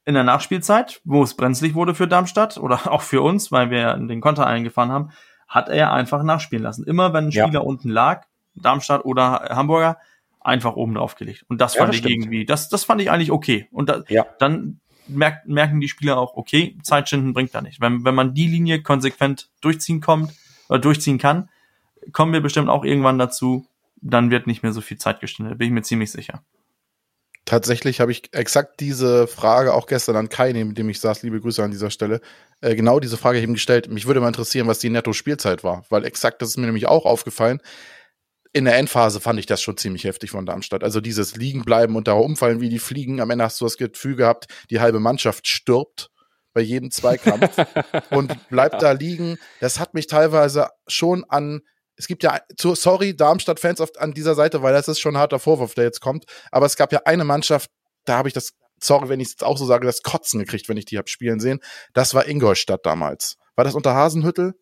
Speaker 3: in der Nachspielzeit, wo es brenzlig wurde für Darmstadt oder [LAUGHS] auch für uns, weil wir den Konter eingefahren haben, hat er einfach nachspielen lassen. Immer wenn ein Spieler ja. unten lag, Darmstadt oder Hamburger, einfach oben drauf gelegt. Und das ja, fand das ich stimmt. irgendwie, das, das fand ich eigentlich okay. Und da, ja. dann merkt, merken die Spieler auch, okay, Zeitschinden bringt da nicht. Wenn, wenn man die Linie konsequent durchziehen kommt, oder durchziehen kann, kommen wir bestimmt auch irgendwann dazu, dann wird nicht mehr so viel Zeit gestundet, bin ich mir ziemlich sicher.
Speaker 2: Tatsächlich habe ich exakt diese Frage auch gestern an Kai, mit dem ich saß, liebe Grüße an dieser Stelle, äh, genau diese Frage eben gestellt. Mich würde mal interessieren, was die Netto-Spielzeit war, weil exakt das ist mir nämlich auch aufgefallen. In der Endphase fand ich das schon ziemlich heftig von Darmstadt. Also dieses Liegenbleiben und da umfallen wie die Fliegen. Am Ende hast du das Gefühl gehabt, die halbe Mannschaft stirbt bei jedem Zweikampf [LAUGHS] und bleibt da liegen. Das hat mich teilweise schon an es gibt ja, sorry, Darmstadt-Fans an dieser Seite, weil das ist schon ein harter Vorwurf, der jetzt kommt. Aber es gab ja eine Mannschaft, da habe ich das, sorry, wenn ich es jetzt auch so sage, das Kotzen gekriegt, wenn ich die habe spielen sehen. Das war Ingolstadt damals. War das unter Hasenhüttel?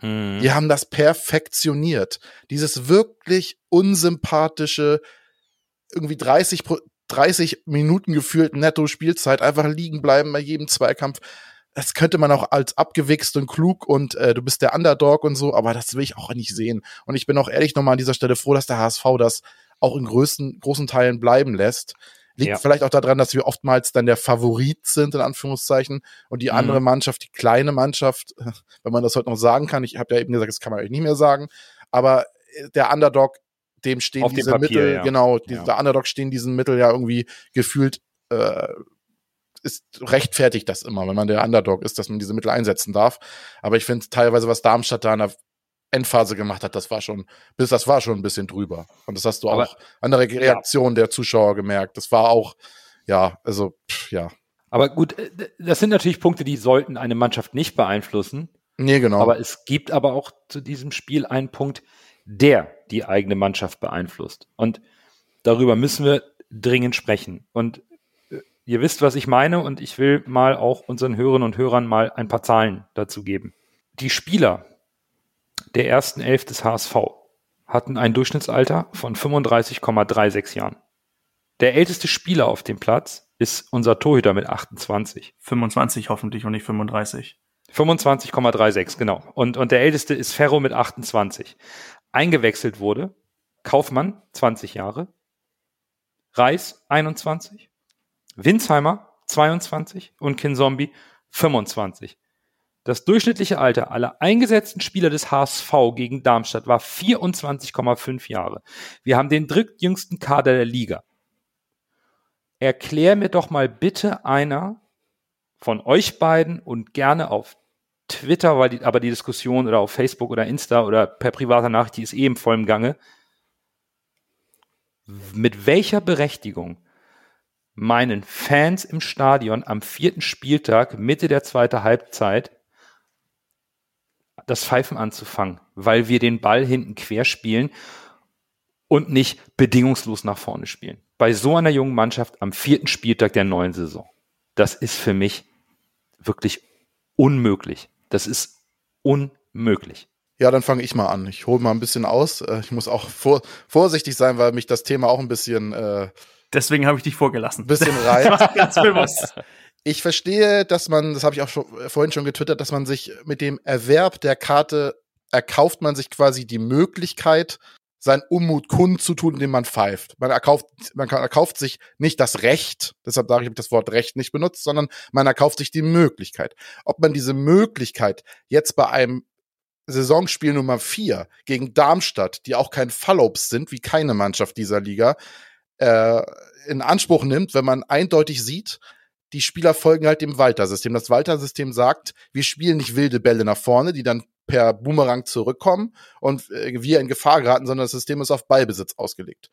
Speaker 2: Hm. Die haben das perfektioniert. Dieses wirklich unsympathische, irgendwie 30, 30 Minuten gefühlt netto Spielzeit einfach liegen bleiben bei jedem Zweikampf. Das könnte man auch als abgewichst und klug und äh, du bist der Underdog und so, aber das will ich auch nicht sehen. Und ich bin auch ehrlich nochmal an dieser Stelle froh, dass der HSV das auch in größten, großen Teilen bleiben lässt. Liegt ja. vielleicht auch daran, dass wir oftmals dann der Favorit sind, in Anführungszeichen, und die mhm. andere Mannschaft, die kleine Mannschaft, [LAUGHS] wenn man das heute noch sagen kann, ich habe ja eben gesagt, das kann man eigentlich nicht mehr sagen, aber äh, der Underdog, dem stehen
Speaker 1: Auf
Speaker 2: diese
Speaker 1: Papier,
Speaker 2: Mittel,
Speaker 1: ja.
Speaker 2: genau, die,
Speaker 1: Ja.
Speaker 2: der Underdog stehen diesen Mittel ja irgendwie gefühlt, äh, ist rechtfertigt das immer, wenn man der Underdog ist, dass man diese Mittel einsetzen darf. Aber ich finde teilweise, was Darmstadt da in der Endphase gemacht hat, das war schon, bis das war schon ein bisschen drüber. Und das hast du
Speaker 1: Aber-
Speaker 2: auch an der Re- Reaktion der Zuschauer gemerkt. Das war auch, ja, also, pff, ja.
Speaker 1: Aber gut, äh, das sind natürlich Punkte, die sollten eine Mannschaft nicht beeinflussen.
Speaker 2: Nee, genau.
Speaker 1: Aber es gibt aber auch zu diesem Spiel einen Punkt, der die eigene Mannschaft beeinflusst. Und darüber müssen wir dringend sprechen. Und äh, ihr wisst, was ich meine, und ich will mal auch unseren Hörerinnen und Hörern mal ein paar Zahlen dazu geben. Die Spieler der ersten Elf des HSV hatten ein Durchschnittsalter von 35,36 Jahren. Der älteste Spieler auf dem Platz ist unser Torhüter mit 28.
Speaker 3: 25 hoffentlich und nicht 35.
Speaker 1: 25,36, genau. Und, und der älteste ist Ferro mit 28. Eingewechselt wurde Kaufmann, 20 Jahre, Reis, 21, Winsheimer, 22 und Kinzombie, 25. Das durchschnittliche Alter aller eingesetzten Spieler des HSV gegen Darmstadt war 24,5 Jahre. Wir haben den drittjüngsten Kader der Liga. Erklär mir doch mal bitte einer von euch beiden und gerne auf Twitter, weil die, aber die Diskussion oder auf Facebook oder Insta oder per privater Nachricht, die ist eh im vollen Gange. Mit welcher Berechtigung meinen Fans im Stadion am vierten Spieltag, Mitte der zweiten Halbzeit, das Pfeifen anzufangen, weil wir den Ball hinten quer spielen und nicht bedingungslos nach vorne spielen. Bei so einer jungen Mannschaft am vierten Spieltag der neuen Saison. Das ist für mich wirklich unmöglich. Das ist unmöglich.
Speaker 2: Ja, dann fange ich mal an. Ich hole mal ein bisschen aus. Äh, Ich muss auch vor, vorsichtig sein, weil mich das Thema auch ein bisschen, äh,
Speaker 3: Deswegen habe ich dich vorgelassen.
Speaker 2: ein bisschen [LAUGHS] reizt.
Speaker 3: Ganz bewusst.
Speaker 2: Ich verstehe, dass man, das habe ich auch schon, äh, vorhin schon getwittert, dass man sich mit dem Erwerb der Karte erkauft man sich quasi die Möglichkeit, seinen Unmut kundzutun, indem man pfeift. Man erkauft, man erkauft sich nicht das Recht, deshalb sage ich, ich das Wort Recht nicht benutzt, sondern man erkauft sich die Möglichkeit. Ob man diese Möglichkeit jetzt bei einem Saisonspiel Nummer vier gegen Darmstadt, die auch kein Fallobst sind, wie keine Mannschaft dieser Liga, äh, in Anspruch nimmt, wenn man eindeutig sieht, die Spieler folgen halt dem Walter-System. Das Walter-System sagt, wir spielen nicht wilde Bälle nach vorne, die dann per Boomerang zurückkommen und äh, wir in Gefahr geraten, sondern das System ist auf Ballbesitz ausgelegt.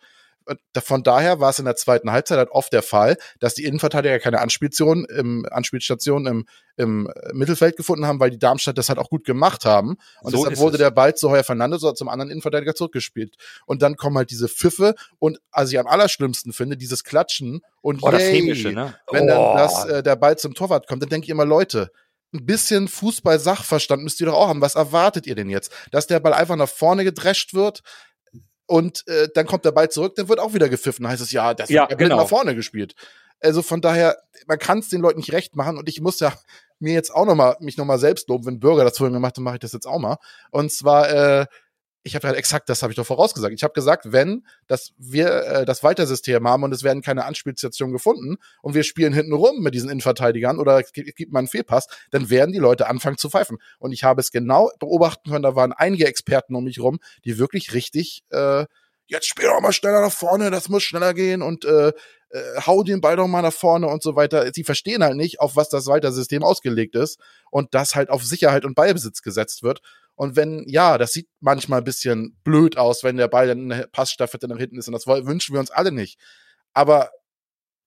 Speaker 2: Von daher war es in der zweiten Halbzeit halt oft der Fall, dass die Innenverteidiger keine Anspielstation im, Anspielstation im, im Mittelfeld gefunden haben, weil die Darmstadt das halt auch gut gemacht haben. Und
Speaker 1: So
Speaker 2: deshalb wurde
Speaker 1: es.
Speaker 2: der Ball zu Heuer Fernandes oder zum anderen Innenverteidiger zurückgespielt. Und dann kommen halt diese Pfiffe und, also ich am allerschlimmsten finde, dieses Klatschen und
Speaker 1: Oh, das
Speaker 2: yay,
Speaker 1: Hämische, ne?
Speaker 2: wenn
Speaker 1: oh.
Speaker 2: dann das, äh, der Ball zum Torwart kommt, dann denke ich immer, Leute, ein bisschen Fußball-Sachverstand müsst ihr doch auch haben. Was erwartet ihr denn jetzt? Dass der Ball einfach nach vorne gedrescht wird und äh, dann kommt der Ball zurück, dann wird auch wieder gepfiffen. Heißt es, ja, das
Speaker 1: Ja,
Speaker 2: wird
Speaker 1: genau.
Speaker 2: nach vorne gespielt. Also von daher, man kann es den Leuten nicht recht machen und ich muss ja mir jetzt auch noch mal, mich nochmal selbst loben, wenn Bürger das vorhin gemacht hat, mache ich das jetzt auch mal. Und zwar, äh, ich habe ja exakt, das habe ich doch vorausgesagt. Ich habe gesagt, wenn dass wir äh, das Walter-System haben und es werden keine Anspielstationen gefunden und wir spielen hinten rum mit diesen Innenverteidigern oder es gibt mal einen Fehlpass, dann werden die Leute anfangen zu pfeifen. Und ich habe es genau beobachten können, da waren einige Experten um mich rum, die wirklich richtig, äh, jetzt spiel doch mal schneller nach vorne, das muss schneller gehen und äh, äh, hau den Ball doch mal nach vorne und so weiter. Sie verstehen halt nicht, auf was das Walter-System ausgelegt ist und das halt auf Sicherheit und Ballbesitz gesetzt wird. Und wenn, ja, das sieht manchmal ein bisschen blöd aus, wenn der Ball dann in eine Passstaffette nach hinten ist. Und das wünschen wir uns alle nicht. Aber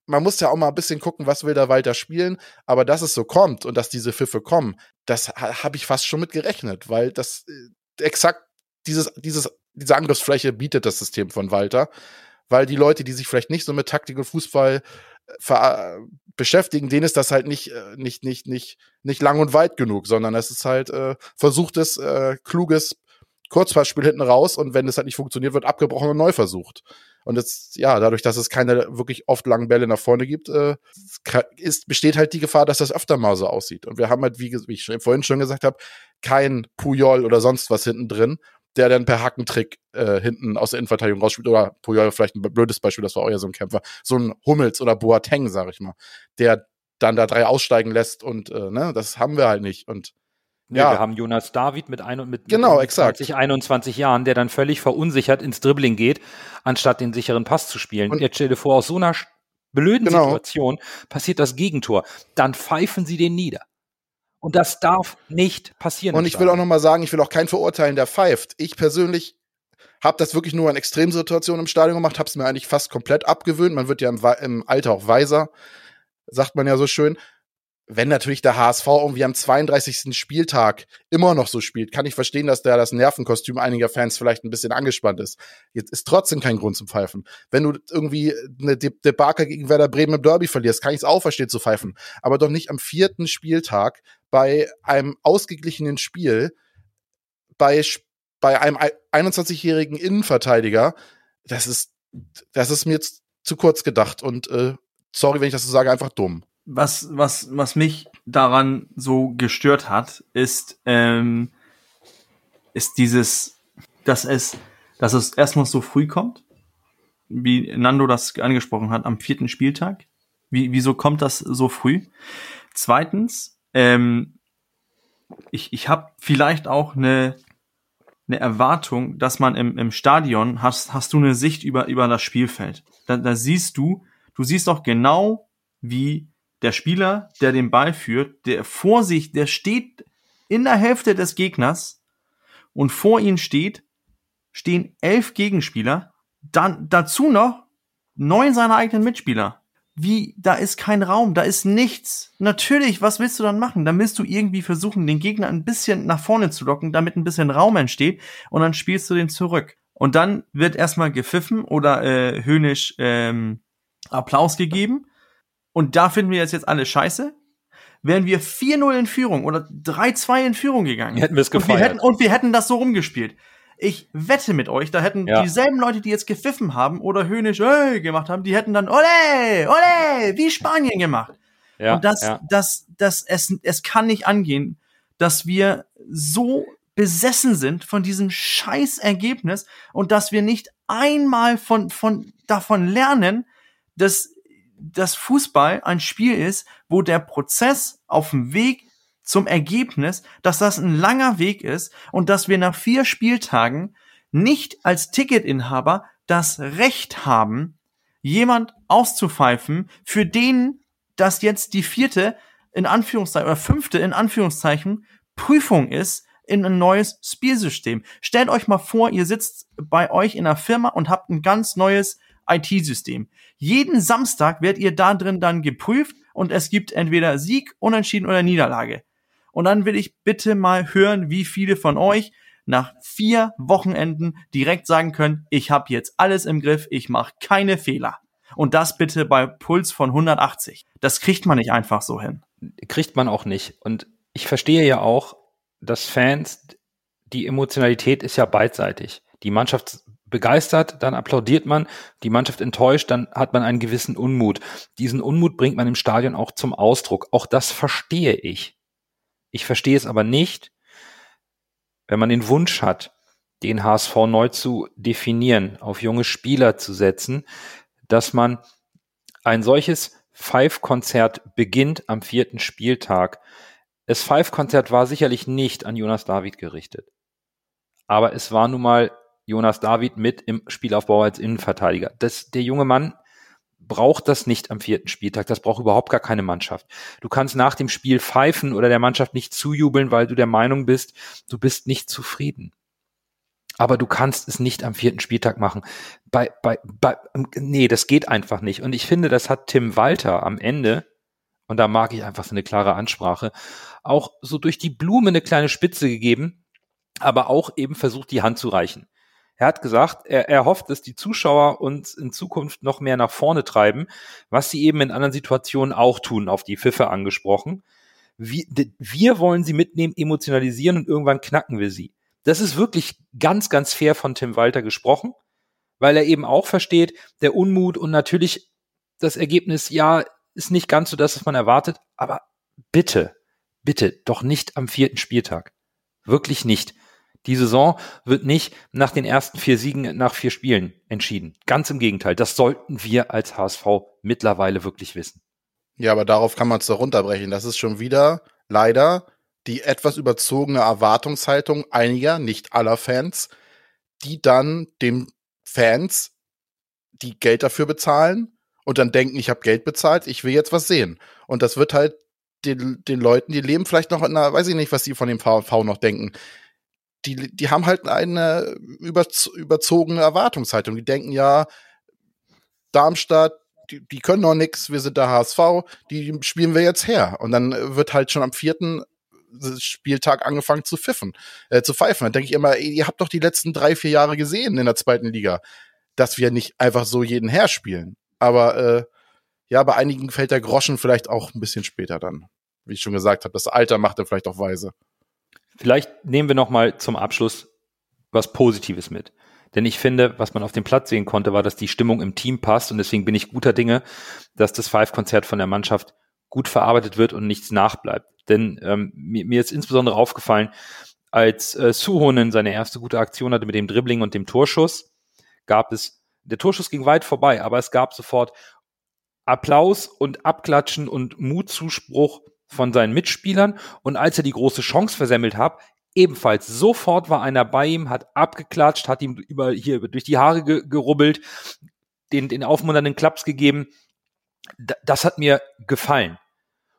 Speaker 2: man muss ja auch mal ein bisschen gucken, was will der Walter spielen. Aber dass es so kommt und dass diese Pfiffe kommen, das ha habe ich fast schon mit gerechnet, weil das äh, exakt dieses, dieses, diese Angriffsfläche bietet das System von Walter. Weil die Leute, die sich vielleicht nicht so mit Taktik und Fußball äh, ver beschäftigen, denen ist das halt nicht, äh, nicht, nicht, nicht, nicht lang und weit genug, sondern es ist halt äh, versuchtes, äh, kluges Kurzpassspiel hinten raus und wenn es halt nicht funktioniert, wird abgebrochen und neu versucht. Und jetzt, ja, dadurch, dass es keine wirklich oft langen Bälle nach vorne gibt, äh, ist, besteht halt die Gefahr, dass das öfter mal so aussieht. Und wir haben halt, wie, wie ich vorhin schon gesagt habe, kein Puyol oder sonst was hinten drin, der dann per Hackentrick äh, hinten aus der Innenverteidigung rausspielt. Oder Puyol vielleicht ein blödes Beispiel, das war auch ja so ein Kämpfer. So ein Hummels oder Boateng, sag ich mal, der dann da drei aussteigen lässt und äh, ne, das haben wir halt nicht. Und
Speaker 1: Nee, ja. wir haben Jonas David mit, ein, mit,
Speaker 2: genau,
Speaker 1: mit 20, 21 Jahren, der dann völlig verunsichert ins Dribbling geht, anstatt den sicheren Pass zu spielen. Und Jetzt stell dir vor, aus so einer blöden genau. Situation passiert das Gegentor. Dann pfeifen sie den nieder. Und das darf nicht passieren.
Speaker 2: Und ich will auch noch mal sagen, ich will auch keinen verurteilen, der pfeift. Ich persönlich habe das wirklich nur in Extremsituationen im Stadion gemacht, habe es mir eigentlich fast komplett abgewöhnt. Man wird ja im, im Alter auch weiser, sagt man ja so schön wenn natürlich der HSV irgendwie am 32. Spieltag immer noch so spielt, kann ich verstehen, dass da das Nervenkostüm einiger Fans vielleicht ein bisschen angespannt ist. Jetzt ist trotzdem kein Grund zum Pfeifen. Wenn du irgendwie eine De Debakel gegen Werder Bremen im Derby verlierst, kann ich es auch verstehen zu pfeifen. Aber doch nicht am vierten Spieltag bei einem ausgeglichenen Spiel, bei, bei einem 21-jährigen Innenverteidiger. Das ist, das ist mir zu kurz gedacht und äh, sorry, wenn ich das so sage, einfach dumm
Speaker 3: was, was, was mich daran so gestört hat, ist, ähm, ist dieses, dass es, dass es erstmal so früh kommt, wie Nando das angesprochen hat, am vierten Spieltag. Wie, wieso kommt das so früh? Zweitens, ähm, ich, ich habe vielleicht auch eine, eine Erwartung, dass man im, im Stadion hast, hast du eine Sicht über, über das Spielfeld. Da, da siehst du, du siehst auch genau, wie der Spieler, der den Ball führt, der vor sich, der steht in der Hälfte des Gegners und vor ihm steht, stehen elf Gegenspieler, dann dazu noch neun seiner eigenen Mitspieler. Wie, da ist kein Raum, da ist nichts. Natürlich, was willst du dann machen? Dann willst du irgendwie versuchen, den Gegner ein bisschen nach vorne zu locken, damit ein bisschen Raum entsteht und dann spielst du den zurück. Und dann wird erstmal gepfiffen oder äh, höhnisch ähm, Applaus gegeben und da finden wir jetzt jetzt alle scheiße, wären wir 4-0 in Führung oder 3-2 in Führung gegangen.
Speaker 1: Hätten wir es gefeiert.
Speaker 3: Und wir, hätten, und wir hätten das so rumgespielt. Ich wette mit euch, da hätten ja. dieselben Leute, die jetzt gepfiffen haben oder höhnisch hey, gemacht haben, die hätten dann ole, ole, wie Spanien gemacht. Ja, und das, ja. das, das, es, es kann nicht angehen, dass wir so besessen sind von diesem scheiß Ergebnis und dass wir nicht einmal von, von, davon lernen, dass dass Fußball ein Spiel ist, wo der Prozess auf dem Weg zum Ergebnis, dass das ein langer Weg ist und dass wir nach vier Spieltagen nicht als Ticketinhaber das Recht haben, jemand auszupfeifen, für den das jetzt die vierte in Anführungszeichen oder fünfte in Anführungszeichen Prüfung ist in ein neues Spielsystem. Stellt euch mal vor, ihr sitzt bei euch in einer Firma und habt ein ganz neues IT-System. Jeden Samstag werdet ihr da drin dann geprüft und es gibt entweder Sieg, Unentschieden oder Niederlage. Und dann will ich bitte mal hören, wie viele von euch nach vier Wochenenden direkt sagen können, ich habe jetzt alles im Griff, ich mache keine Fehler. Und das bitte bei Puls von 180. Das kriegt man nicht einfach so hin.
Speaker 1: Kriegt man auch nicht. Und ich verstehe ja auch, dass Fans, die Emotionalität ist ja beidseitig. Die Mannschaft begeistert, dann applaudiert man, die Mannschaft enttäuscht, dann hat man einen gewissen Unmut. Diesen Unmut bringt man im Stadion auch zum Ausdruck. Auch das verstehe ich. Ich verstehe es aber nicht, wenn man den Wunsch hat, den HSV neu zu definieren, auf junge Spieler zu setzen, dass man ein solches Five-Konzert beginnt am vierten Spieltag. Das Five-Konzert war sicherlich nicht an Jonas David gerichtet. Aber es war nun mal Jonas David mit im Spielaufbau als Innenverteidiger. Das, der junge Mann braucht das nicht am vierten Spieltag. Das braucht überhaupt gar keine Mannschaft. Du kannst nach dem Spiel pfeifen oder der Mannschaft nicht zujubeln, weil du der Meinung bist, du bist nicht zufrieden. Aber du kannst es nicht am vierten Spieltag machen. Bei, bei, bei, nee, das geht einfach nicht. Und ich finde, das hat Tim Walter am Ende, und da mag ich einfach so eine klare Ansprache, auch so durch die Blume eine kleine Spitze gegeben, aber auch eben versucht, die Hand zu reichen. Er hat gesagt, er, er hofft, dass die Zuschauer uns in Zukunft noch mehr nach vorne treiben, was sie eben in anderen Situationen auch tun, auf die Pfiffe angesprochen. Wir, wir wollen sie mitnehmen, emotionalisieren und irgendwann knacken wir sie. Das ist wirklich ganz, ganz fair von Tim Walter gesprochen, weil er eben auch versteht, der Unmut und natürlich das Ergebnis, ja, ist nicht ganz so das, was man erwartet, aber bitte, bitte, doch nicht am vierten Spieltag. Wirklich nicht Die Saison wird nicht nach den ersten vier Siegen nach vier Spielen entschieden. Ganz im Gegenteil. Das sollten wir als HSV mittlerweile wirklich wissen.
Speaker 2: Ja, aber darauf kann man es doch runterbrechen. Das ist schon wieder leider die etwas überzogene Erwartungshaltung einiger, nicht aller Fans, die dann den Fans, die Geld dafür bezahlen und dann denken, ich habe Geld bezahlt, ich will jetzt was sehen. Und das wird halt den, den Leuten, die leben vielleicht noch in einer, weiß ich nicht, was sie von dem VV noch denken. Die, die haben halt eine überzogene Erwartungshaltung. Die denken ja, Darmstadt, die, die können noch nix, wir sind der HSV, die spielen wir jetzt her. Und dann wird halt schon am vierten Spieltag angefangen zu pfiffen, äh, zu pfeifen. Dann denke ich immer, ihr habt doch die letzten drei, vier Jahre gesehen in der zweiten Liga, dass wir nicht einfach so jeden herspielen. Aber äh, ja, bei einigen fällt der Groschen vielleicht auch ein bisschen später dann. Wie ich schon gesagt habe, das Alter macht er vielleicht auch weise.
Speaker 1: Vielleicht nehmen wir noch mal zum Abschluss was Positives mit. Denn ich finde, was man auf dem Platz sehen konnte, war, dass die Stimmung im Team passt und deswegen bin ich guter Dinge, dass das Five-Konzert von der Mannschaft gut verarbeitet wird und nichts nachbleibt. Denn ähm, mir, mir ist insbesondere aufgefallen, als äh, Suhonen seine erste gute Aktion hatte mit dem Dribbling und dem Torschuss, gab es, der Torschuss ging weit vorbei, aber es gab sofort Applaus und Abklatschen und Mutzuspruch von seinen Mitspielern. Und als er die große Chance versemmelt hat, ebenfalls sofort war einer bei ihm, hat abgeklatscht, hat ihm über hier durch die Haare ge gerubbelt, den, den aufmunternden Klaps gegeben. D das hat mir gefallen.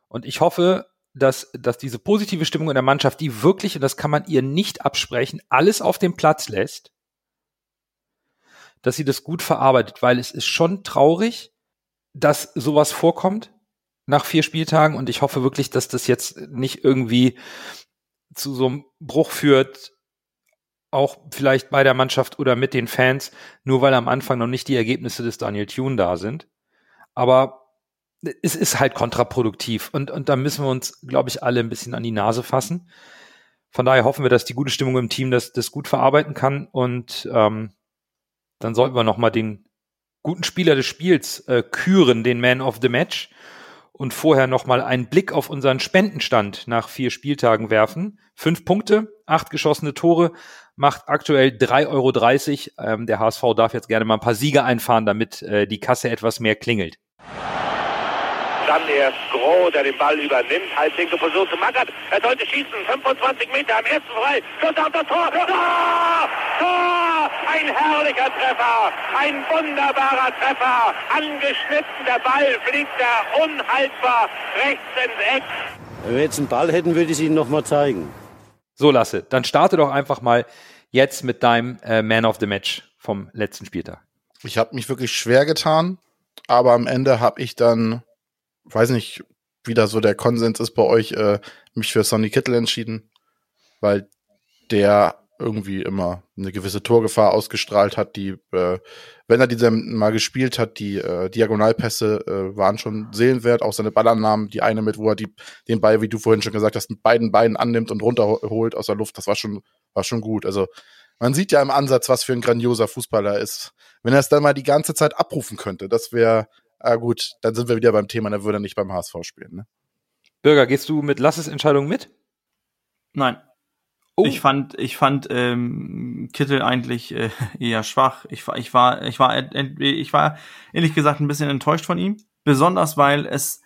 Speaker 1: Und ich hoffe, dass, dass diese positive Stimmung in der Mannschaft, die wirklich, und das kann man ihr nicht absprechen, alles auf dem Platz lässt, dass sie das gut verarbeitet, weil es ist schon traurig, dass sowas vorkommt nach vier Spieltagen und ich hoffe wirklich, dass das jetzt nicht irgendwie zu so einem Bruch führt, auch vielleicht bei der Mannschaft oder mit den Fans, nur weil am Anfang noch nicht die Ergebnisse des Daniel Thune da sind. Aber es ist halt kontraproduktiv und, und da müssen wir uns, glaube ich, alle ein bisschen an die Nase fassen. Von daher hoffen wir, dass die gute Stimmung im Team das, das gut verarbeiten kann und ähm, dann sollten wir nochmal den guten Spieler des Spiels äh, küren, den Man of the Match und vorher nochmal einen Blick auf unseren Spendenstand nach vier Spieltagen werfen. Fünf Punkte, acht geschossene Tore, macht aktuell 3,30 Euro. Ähm, der HSV darf jetzt gerne mal ein paar Siege einfahren, damit äh, die Kasse etwas mehr klingelt.
Speaker 5: Dann erst Groh, der den Ball übernimmt. Halblinke Position zu Mackert. Er sollte schießen. 25 Meter am ersten frei. Schuss auf das Tor. Tor! Tor! Ein herrlicher Treffer. Ein wunderbarer Treffer. Angeschnitten. Der Ball fliegt da unhaltbar rechts ins Eck.
Speaker 6: Wenn wir jetzt einen Ball hätten, würde ich es Ihnen nochmal zeigen.
Speaker 1: So, Lasse, dann starte doch einfach mal jetzt mit deinem äh, Man of the Match vom letzten Spieltag.
Speaker 2: Ich habe mich wirklich schwer getan, aber am Ende habe ich dann weiß nicht, wie da so der Konsens ist bei euch, äh, mich für Sonny Kittle entschieden, weil der irgendwie immer eine gewisse Torgefahr ausgestrahlt hat, die, äh, wenn er diese mal gespielt hat, die äh, Diagonalpässe äh, waren schon seelenwert, auch seine Ballannahmen, die eine mit, wo er die, den Ball, wie du vorhin schon gesagt hast, mit beiden Beinen annimmt und runterholt aus der Luft, das war schon, war schon gut. Also man sieht ja im Ansatz, was für ein grandioser Fußballer er ist. Wenn er es dann mal die ganze Zeit abrufen könnte, das wäre ah gut, dann sind wir wieder beim Thema, dann würde er nicht beim HSV spielen. Ne?
Speaker 1: Bürger, gehst du mit Lasses Entscheidung mit?
Speaker 3: Nein. Oh. Ich fand, ich fand ähm, Kittel eigentlich äh, [LAUGHS] eher schwach. Ich war, ich war, ich war, ich war ehrlich gesagt ein bisschen enttäuscht von ihm, besonders weil es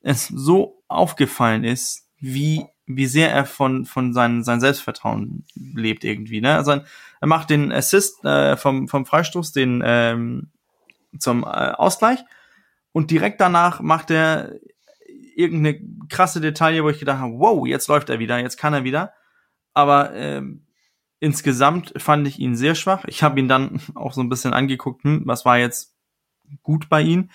Speaker 3: es so aufgefallen ist, wie wie sehr er von von seinem sein Selbstvertrauen lebt irgendwie. Ne, also er macht den Assist äh, vom vom Freistoß, den ähm, zum äh, Ausgleich und direkt danach macht er irgendeine krasse Detaille, wo ich gedacht habe, wow, jetzt läuft er wieder, jetzt kann er wieder. Aber ähm, insgesamt fand ich ihn sehr schwach. Ich habe ihn dann [LAUGHS] auch so ein bisschen angeguckt, hm, was war jetzt gut bei ihm.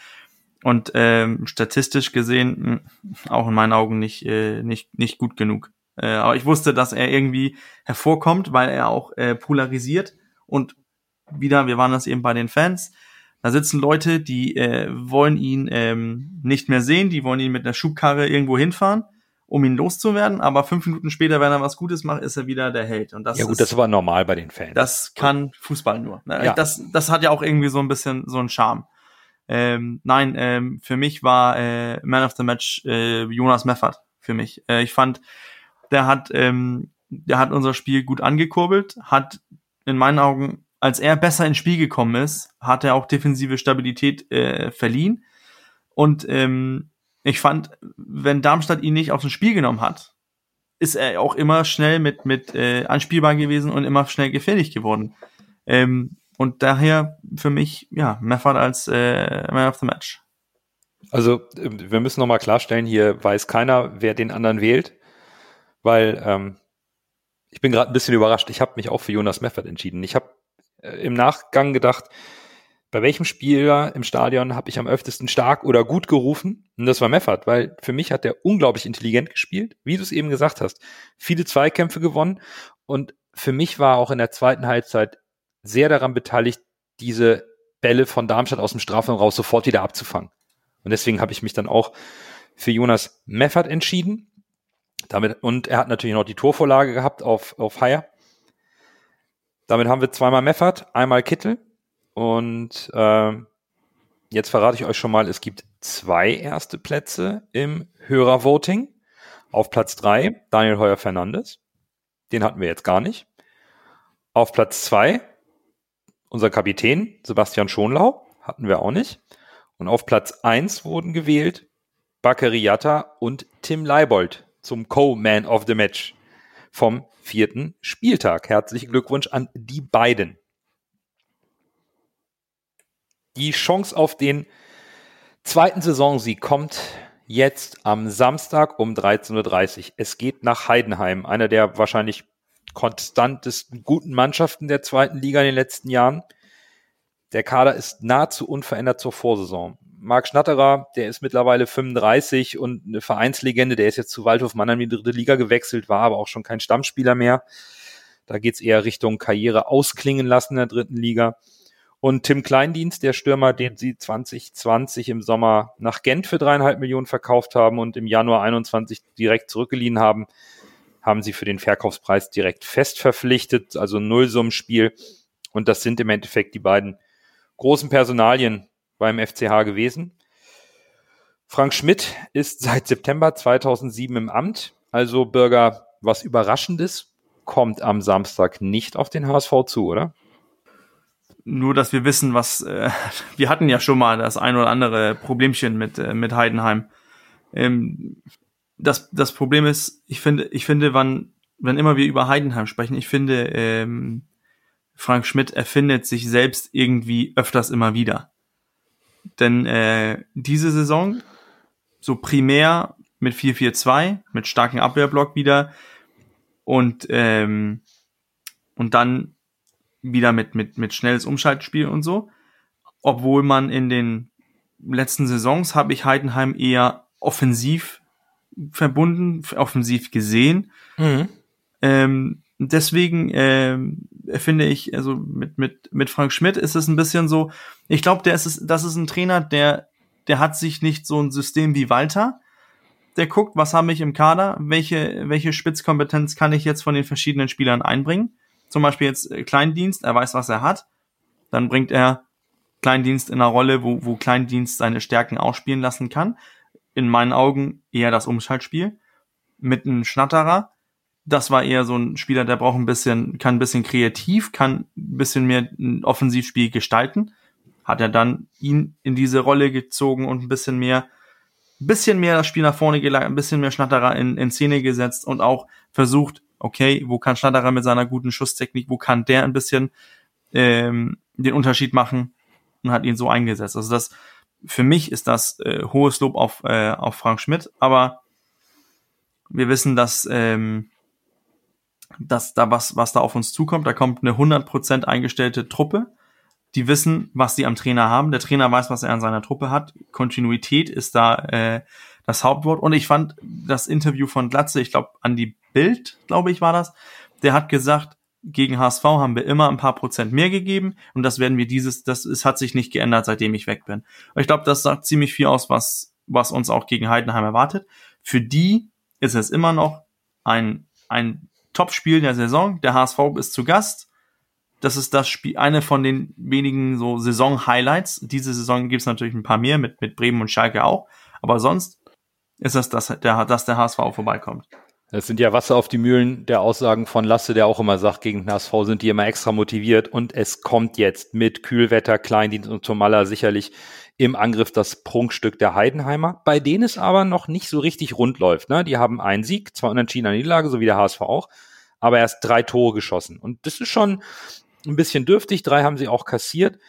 Speaker 3: Und ähm, statistisch gesehen hm, auch in meinen Augen nicht, äh, nicht, nicht gut genug. Äh, aber ich wusste, dass er irgendwie hervorkommt, weil er auch äh, polarisiert. Und wieder, wir waren das eben bei den Fans, da sitzen Leute, die äh, wollen ihn ähm, nicht mehr sehen, die wollen ihn mit einer Schubkarre irgendwo hinfahren, um ihn loszuwerden, aber fünf Minuten später, wenn er was Gutes macht, ist er wieder der Held. Und das
Speaker 1: ja gut,
Speaker 3: ist,
Speaker 1: das war normal bei den Fans.
Speaker 3: Das kann Fußball nur. Ne? Ja. Das, das hat ja auch irgendwie so ein bisschen so einen Charme. Ähm, nein, ähm, für mich war äh, Man of the Match äh, Jonas Meffert. Für mich. Äh, ich fand, der hat ähm, der hat unser Spiel gut angekurbelt, hat in meinen Augen, als er besser ins Spiel gekommen ist, hat er auch defensive Stabilität äh, verliehen. Und ähm, ich fand, wenn Darmstadt ihn nicht dem Spiel genommen hat, ist er auch immer schnell mit, mit äh, anspielbar gewesen und immer schnell gefährlich geworden. Ähm, und daher für mich, ja, Meffert als äh, Man of the Match.
Speaker 1: Also wir müssen nochmal klarstellen, hier weiß keiner, wer den anderen wählt, weil ähm, ich bin gerade ein bisschen überrascht. Ich habe mich auch für Jonas Meffert entschieden. Ich habe im Nachgang gedacht, bei welchem Spieler im Stadion habe ich am öftesten stark oder gut gerufen? Und das war Meffert, weil für mich hat er unglaublich intelligent gespielt, wie du es eben gesagt hast. Viele Zweikämpfe gewonnen und für mich war auch in der zweiten Halbzeit sehr daran beteiligt, diese Bälle von Darmstadt aus dem Strafraum raus sofort wieder abzufangen. Und deswegen habe ich mich dann auch für Jonas Meffert entschieden. Damit, und er hat natürlich noch die Torvorlage gehabt auf, auf Haier. Damit haben wir zweimal Meffert, einmal Kittel. Und äh, jetzt verrate ich euch schon mal, es gibt zwei erste Plätze im Hörervoting. Auf Platz drei Daniel Heuer Fernandes. Den hatten wir jetzt gar nicht. Auf Platz zwei unser Kapitän Sebastian Schonlau. Hatten wir auch nicht. Und auf Platz eins wurden gewählt Bakary Yatta und Tim Leibold zum Co-Man of the Match vom vierten Spieltag. Herzlichen Glückwunsch an die beiden. Die Chance auf den zweiten Saisonsieg kommt jetzt am Samstag um 13.30 Uhr. Es geht nach Heidenheim, einer der wahrscheinlich konstantesten guten Mannschaften der zweiten Liga in den letzten Jahren. Der Kader ist nahezu unverändert zur Vorsaison. Marc Schnatterer, der ist mittlerweile 35 und eine Vereinslegende, der ist jetzt zu Waldhof Mannheim in die dritte Liga gewechselt, war aber auch schon kein Stammspieler mehr. Da geht's eher Richtung Karriere ausklingen lassen in der dritten Liga. Und Tim Kleindienst, der Stürmer, den sie 2020 im Sommer nach Gent für dreieinhalb Millionen verkauft haben und im Januar 21 direkt zurückgeliehen haben, haben sie für den Verkaufspreis direkt fest verpflichtet, also Nullsummenspiel. Und das sind im Endeffekt die beiden großen Personalien beim FCH gewesen. Frank Schmidt ist seit September 2007 im Amt, also Bürger, was Überraschendes kommt am Samstag nicht auf den HSV zu, oder?
Speaker 3: Nur, dass wir wissen, was äh, [LAUGHS] wir hatten ja schon mal das ein oder andere Problemchen mit äh, mit Heidenheim. Ähm, das das Problem ist, ich finde, ich finde, wann wenn immer wir über Heidenheim sprechen, ich finde, ähm, Frank Schmidt erfindet sich selbst irgendwie öfters immer wieder. Denn äh, diese Saison, so primär mit 4-4-2, mit starkem Abwehrblock wieder und, ähm, und dann wieder mit, mit, mit schnelles Umschaltspiel und so. Obwohl man in den letzten Saisons habe ich Heidenheim eher offensiv verbunden, offensiv gesehen. Mhm. Ähm, deswegen äh, finde ich, also mit, mit, mit Frank Schmidt ist es ein bisschen so, ich glaube, der ist, das ist ein Trainer, der, der hat sich nicht so ein System wie Walter. Der guckt, was habe ich im Kader, welche, welche Spitzkompetenz kann ich jetzt von den verschiedenen Spielern einbringen. Zum Beispiel jetzt äh, Kleindienst, er weiß, was er hat. Dann bringt er Kleindienst in einer Rolle, wo, wo Kleindienst seine Stärken ausspielen lassen kann. In meinen Augen eher das Umschaltspiel. Mit einem Schnatterer, das war eher so ein Spieler, der braucht ein bisschen, kann ein bisschen kreativ, kann ein bisschen mehr ein Offensivspiel gestalten. Hat er dann ihn in diese Rolle gezogen und ein bisschen mehr, ein bisschen mehr das Spiel nach vorne gelegt, ein bisschen mehr Schnatterer in, in Szene gesetzt und auch versucht, okay, wo kann Schnatterer mit seiner guten Schusstechnik, wo kann der ein bisschen ähm, den Unterschied machen und hat ihn so eingesetzt. Also das, für mich ist das äh, hohes Lob auf, äh, auf Frank Schmidt, aber wir wissen, dass ähm, dass da was, was da auf uns zukommt. Da kommt eine 100% eingestellte Truppe. Die wissen, was sie am Trainer haben. Der Trainer weiß, was er an seiner Truppe hat. Kontinuität ist da äh, das Hauptwort. Und ich fand das Interview von Glatze, ich glaube, an die Bild, glaube ich, war das. Der hat gesagt, gegen HSV haben wir immer ein paar Prozent mehr gegeben und das werden wir dieses, das es hat sich nicht geändert, seitdem ich weg bin. Und ich glaube, das sagt ziemlich viel aus, was, was uns auch gegen Heidenheim erwartet. Für die ist es immer noch ein, ein Top-Spiel der Saison. Der HSV ist zu Gast. Das ist das Spiel, eine von den wenigen so Saison-Highlights. Diese Saison gibt es natürlich ein paar mehr mit, mit Bremen und Schalke auch. Aber sonst ist es, dass der, dass der HSV vorbeikommt.
Speaker 1: Das sind ja Wasser auf die Mühlen der Aussagen von Lasse, der auch immer sagt, gegen den HSV sind die immer extra motiviert und es kommt jetzt mit Kühlwetter, Kleindienst und Tomalla sicherlich im Angriff das Prunkstück der Heidenheimer, bei denen es aber noch nicht so richtig rund läuft. Ne? Die haben einen Sieg, zwei unentschieden eine Niederlage, so wie der HSV auch, aber erst drei Tore geschossen. Und das ist schon ein bisschen dürftig, drei haben sie auch kassiert.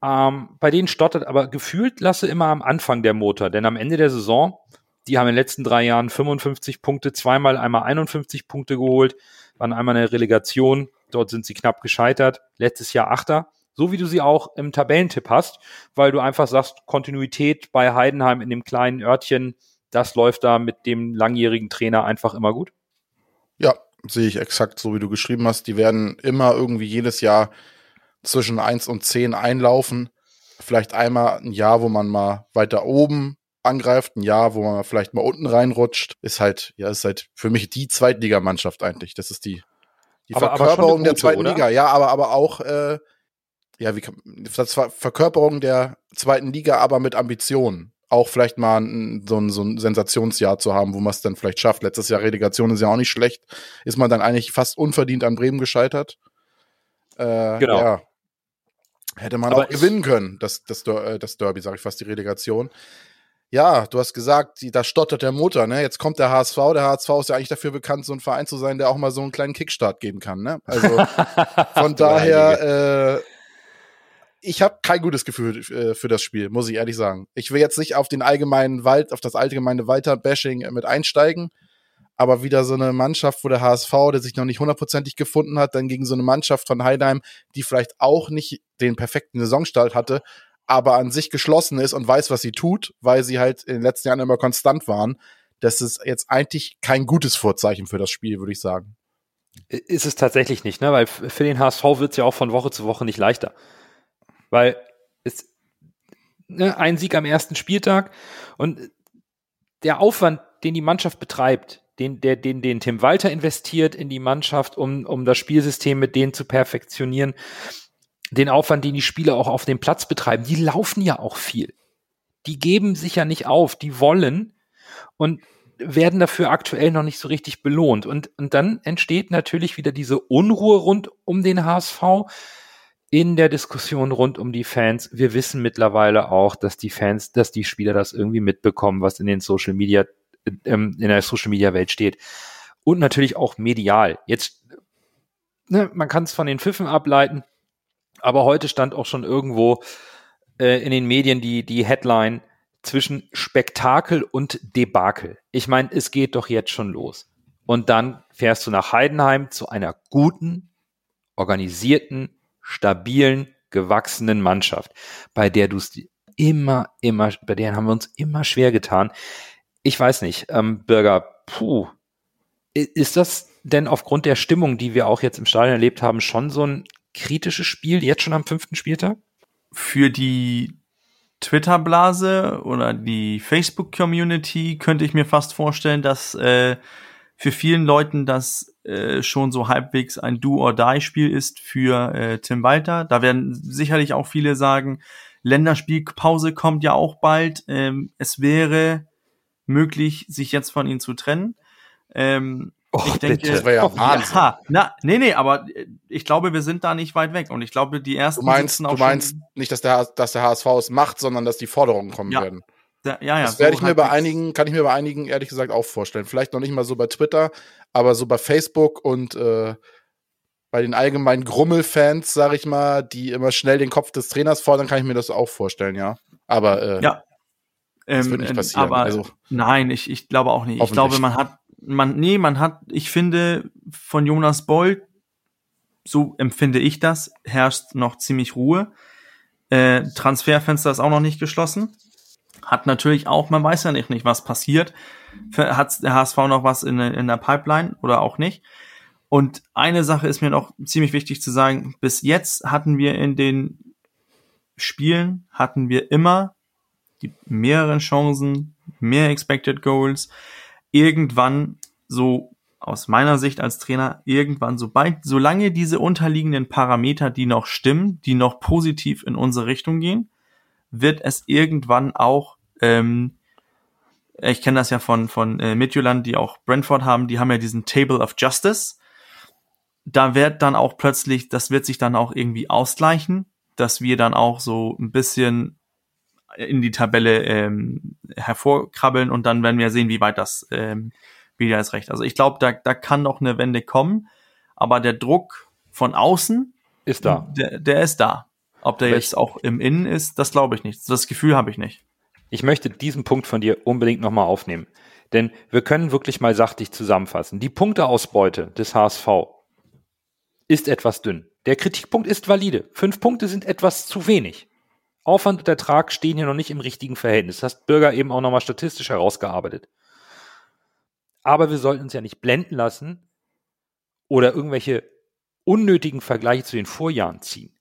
Speaker 1: Ähm, bei denen stottert aber gefühlt Lasse immer am Anfang der Motor, denn am Ende der Saison die haben in den letzten drei Jahren 55 Punkte, zweimal einmal 51 Punkte geholt, waren einmal eine Relegation. Dort sind sie knapp gescheitert. Letztes Jahr Achter. So wie du sie auch im Tabellentipp hast, weil du einfach sagst, Kontinuität bei Heidenheim in dem kleinen Örtchen, das läuft da mit dem langjährigen Trainer einfach immer gut.
Speaker 2: Ja, sehe ich exakt so, wie du geschrieben hast. Die werden immer irgendwie jedes Jahr zwischen 1 und 10 einlaufen. Vielleicht einmal ein Jahr, wo man mal weiter oben angreift, ein Jahr, wo man vielleicht mal unten reinrutscht, ist halt, ja, ist halt für mich die Zweitligamannschaft eigentlich. Das ist die, die aber, Verkörperung aber gute, der zweiten oder? Liga. Ja, aber, aber auch, äh, ja, wie kann, das war Verkörperung der zweiten Liga, aber mit Ambitionen. Auch vielleicht mal ein, so, ein, so ein Sensationsjahr zu haben, wo man es dann vielleicht schafft. Letztes Jahr Relegation ist ja auch nicht schlecht. Ist man dann eigentlich fast unverdient an Bremen gescheitert. Äh, genau. Ja. Hätte man aber auch gewinnen können, das, das, äh, das Derby, sage ich fast, die Relegation. Ja, du hast gesagt, da stottert der Motor, ne? Jetzt kommt der HSV. Der HSV ist ja eigentlich dafür bekannt, so ein Verein zu sein, der auch mal so einen kleinen Kickstart geben kann, ne? Also [LAUGHS] von daher, äh, ich habe kein gutes Gefühl äh, für das Spiel, muss ich ehrlich sagen. Ich will jetzt nicht auf den allgemeinen Wald, auf das allgemeine Walter-Bashing mit einsteigen, aber wieder so eine Mannschaft, wo der HSV, der sich noch nicht hundertprozentig gefunden hat, dann gegen so eine Mannschaft von Heidheim, die vielleicht auch nicht den perfekten Saisonstart hatte, aber an sich geschlossen ist und weiß, was sie tut, weil sie halt in den letzten Jahren immer konstant waren. Das ist jetzt eigentlich kein gutes Vorzeichen für das Spiel, würde ich sagen.
Speaker 1: Ist es tatsächlich nicht, ne? Weil für den HSV wird es ja auch von Woche zu Woche nicht leichter. Weil es ne, ein Sieg am ersten Spieltag und der Aufwand, den die Mannschaft betreibt, den, der, den, den Tim Walter investiert in die Mannschaft, um, um das Spielsystem mit denen zu perfektionieren, den Aufwand, den die Spieler auch auf dem Platz betreiben, die laufen ja auch viel. Die geben sich ja nicht auf, die wollen und werden dafür aktuell noch nicht so richtig belohnt. Und, und dann entsteht natürlich wieder diese Unruhe rund um den HSV in der Diskussion rund um die Fans. Wir wissen mittlerweile auch, dass die Fans, dass die Spieler das irgendwie mitbekommen, was in den Social Media, ähm, in der Social Media Welt steht. Und natürlich auch medial. Jetzt, ne, man kann es von den Pfiffen ableiten. Aber heute stand auch schon irgendwo äh, in den Medien die, die Headline zwischen Spektakel und Debakel. Ich meine, es geht doch jetzt schon los. Und dann fährst du nach Heidenheim zu einer guten, organisierten, stabilen, gewachsenen Mannschaft, bei der du es immer, immer, bei der haben wir uns immer schwer getan. Ich weiß nicht, ähm, Bürger, puh, ist das denn aufgrund der Stimmung, die wir auch jetzt im Stadion erlebt haben, schon so ein kritisches Spiel, jetzt schon am fünften Spieltag?
Speaker 3: Für die Twitter-Blase oder die Facebook-Community könnte ich mir fast vorstellen, dass äh, für vielen Leuten das äh, schon so halbwegs ein Do-or-Die-Spiel ist für äh, Tim Walter. Da werden sicherlich auch viele sagen, Länderspielpause kommt ja auch bald. Ähm, es wäre möglich, sich jetzt von ihnen zu trennen. Ähm,
Speaker 2: Oh, ich denke, das wäre ja Wahnsinn. Ja,
Speaker 3: na, nee, nee, aber ich glaube, wir sind da nicht weit weg. Und ich glaube, die ersten.
Speaker 2: Du meinst, du meinst nicht, dass der, dass der HSV es macht, sondern dass die Forderungen kommen
Speaker 3: ja.
Speaker 2: werden.
Speaker 3: Ja, ja,
Speaker 2: das werde so ich mir bei einigen, kann ich mir bei einigen ehrlich gesagt auch vorstellen. Vielleicht noch nicht mal so bei Twitter, aber so bei Facebook und äh, bei den allgemeinen Grummel-Fans, sag ich mal, die immer schnell den Kopf des Trainers fordern, kann ich mir das auch vorstellen, ja. Aber äh,
Speaker 3: ja.
Speaker 2: das ähm, wird nicht passieren.
Speaker 3: Aber also, nein, ich, ich glaube auch nicht. Ich glaube, man hat man, nee, man hat, ich finde, von Jonas Boll, so empfinde ich das, herrscht noch ziemlich Ruhe. Äh, Transferfenster ist auch noch nicht geschlossen. Hat natürlich auch, man weiß ja nicht, nicht was passiert. Hat der HSV noch was in, in der Pipeline oder auch nicht? Und eine Sache ist mir noch ziemlich wichtig zu sagen. Bis jetzt hatten wir in den Spielen, hatten wir immer die mehreren Chancen, mehr Expected Goals irgendwann so aus meiner Sicht als Trainer irgendwann, sobald, solange diese unterliegenden Parameter, die noch stimmen, die noch positiv in unsere Richtung gehen, wird es irgendwann auch ähm, ich kenne das ja von, von äh, Midtjylland, die auch Brentford haben, die haben ja diesen Table of Justice. Da wird dann auch plötzlich, das wird sich dann auch irgendwie ausgleichen, dass wir dann auch so ein bisschen in die Tabelle ähm, hervorkrabbeln und dann werden wir sehen, wie weit das ähm, wieder ist recht. Also ich glaube, da, da kann noch eine Wende kommen, aber der Druck von außen
Speaker 1: ist da.
Speaker 3: Der, der ist da. Ob der jetzt auch im Innen ist, das glaube ich nicht. Das Gefühl habe ich nicht.
Speaker 1: Ich möchte diesen Punkt von dir unbedingt nochmal aufnehmen. Denn wir können wirklich mal sachlich zusammenfassen. Die Punkteausbeute des HSV ist etwas dünn. Der Kritikpunkt ist valide. Fünf Punkte sind etwas zu wenig. Aufwand und Ertrag stehen hier noch nicht im richtigen Verhältnis. Das hat Bürger eben auch nochmal statistisch herausgearbeitet. Aber wir sollten uns ja nicht blenden lassen oder irgendwelche unnötigen Vergleiche zu den Vorjahren ziehen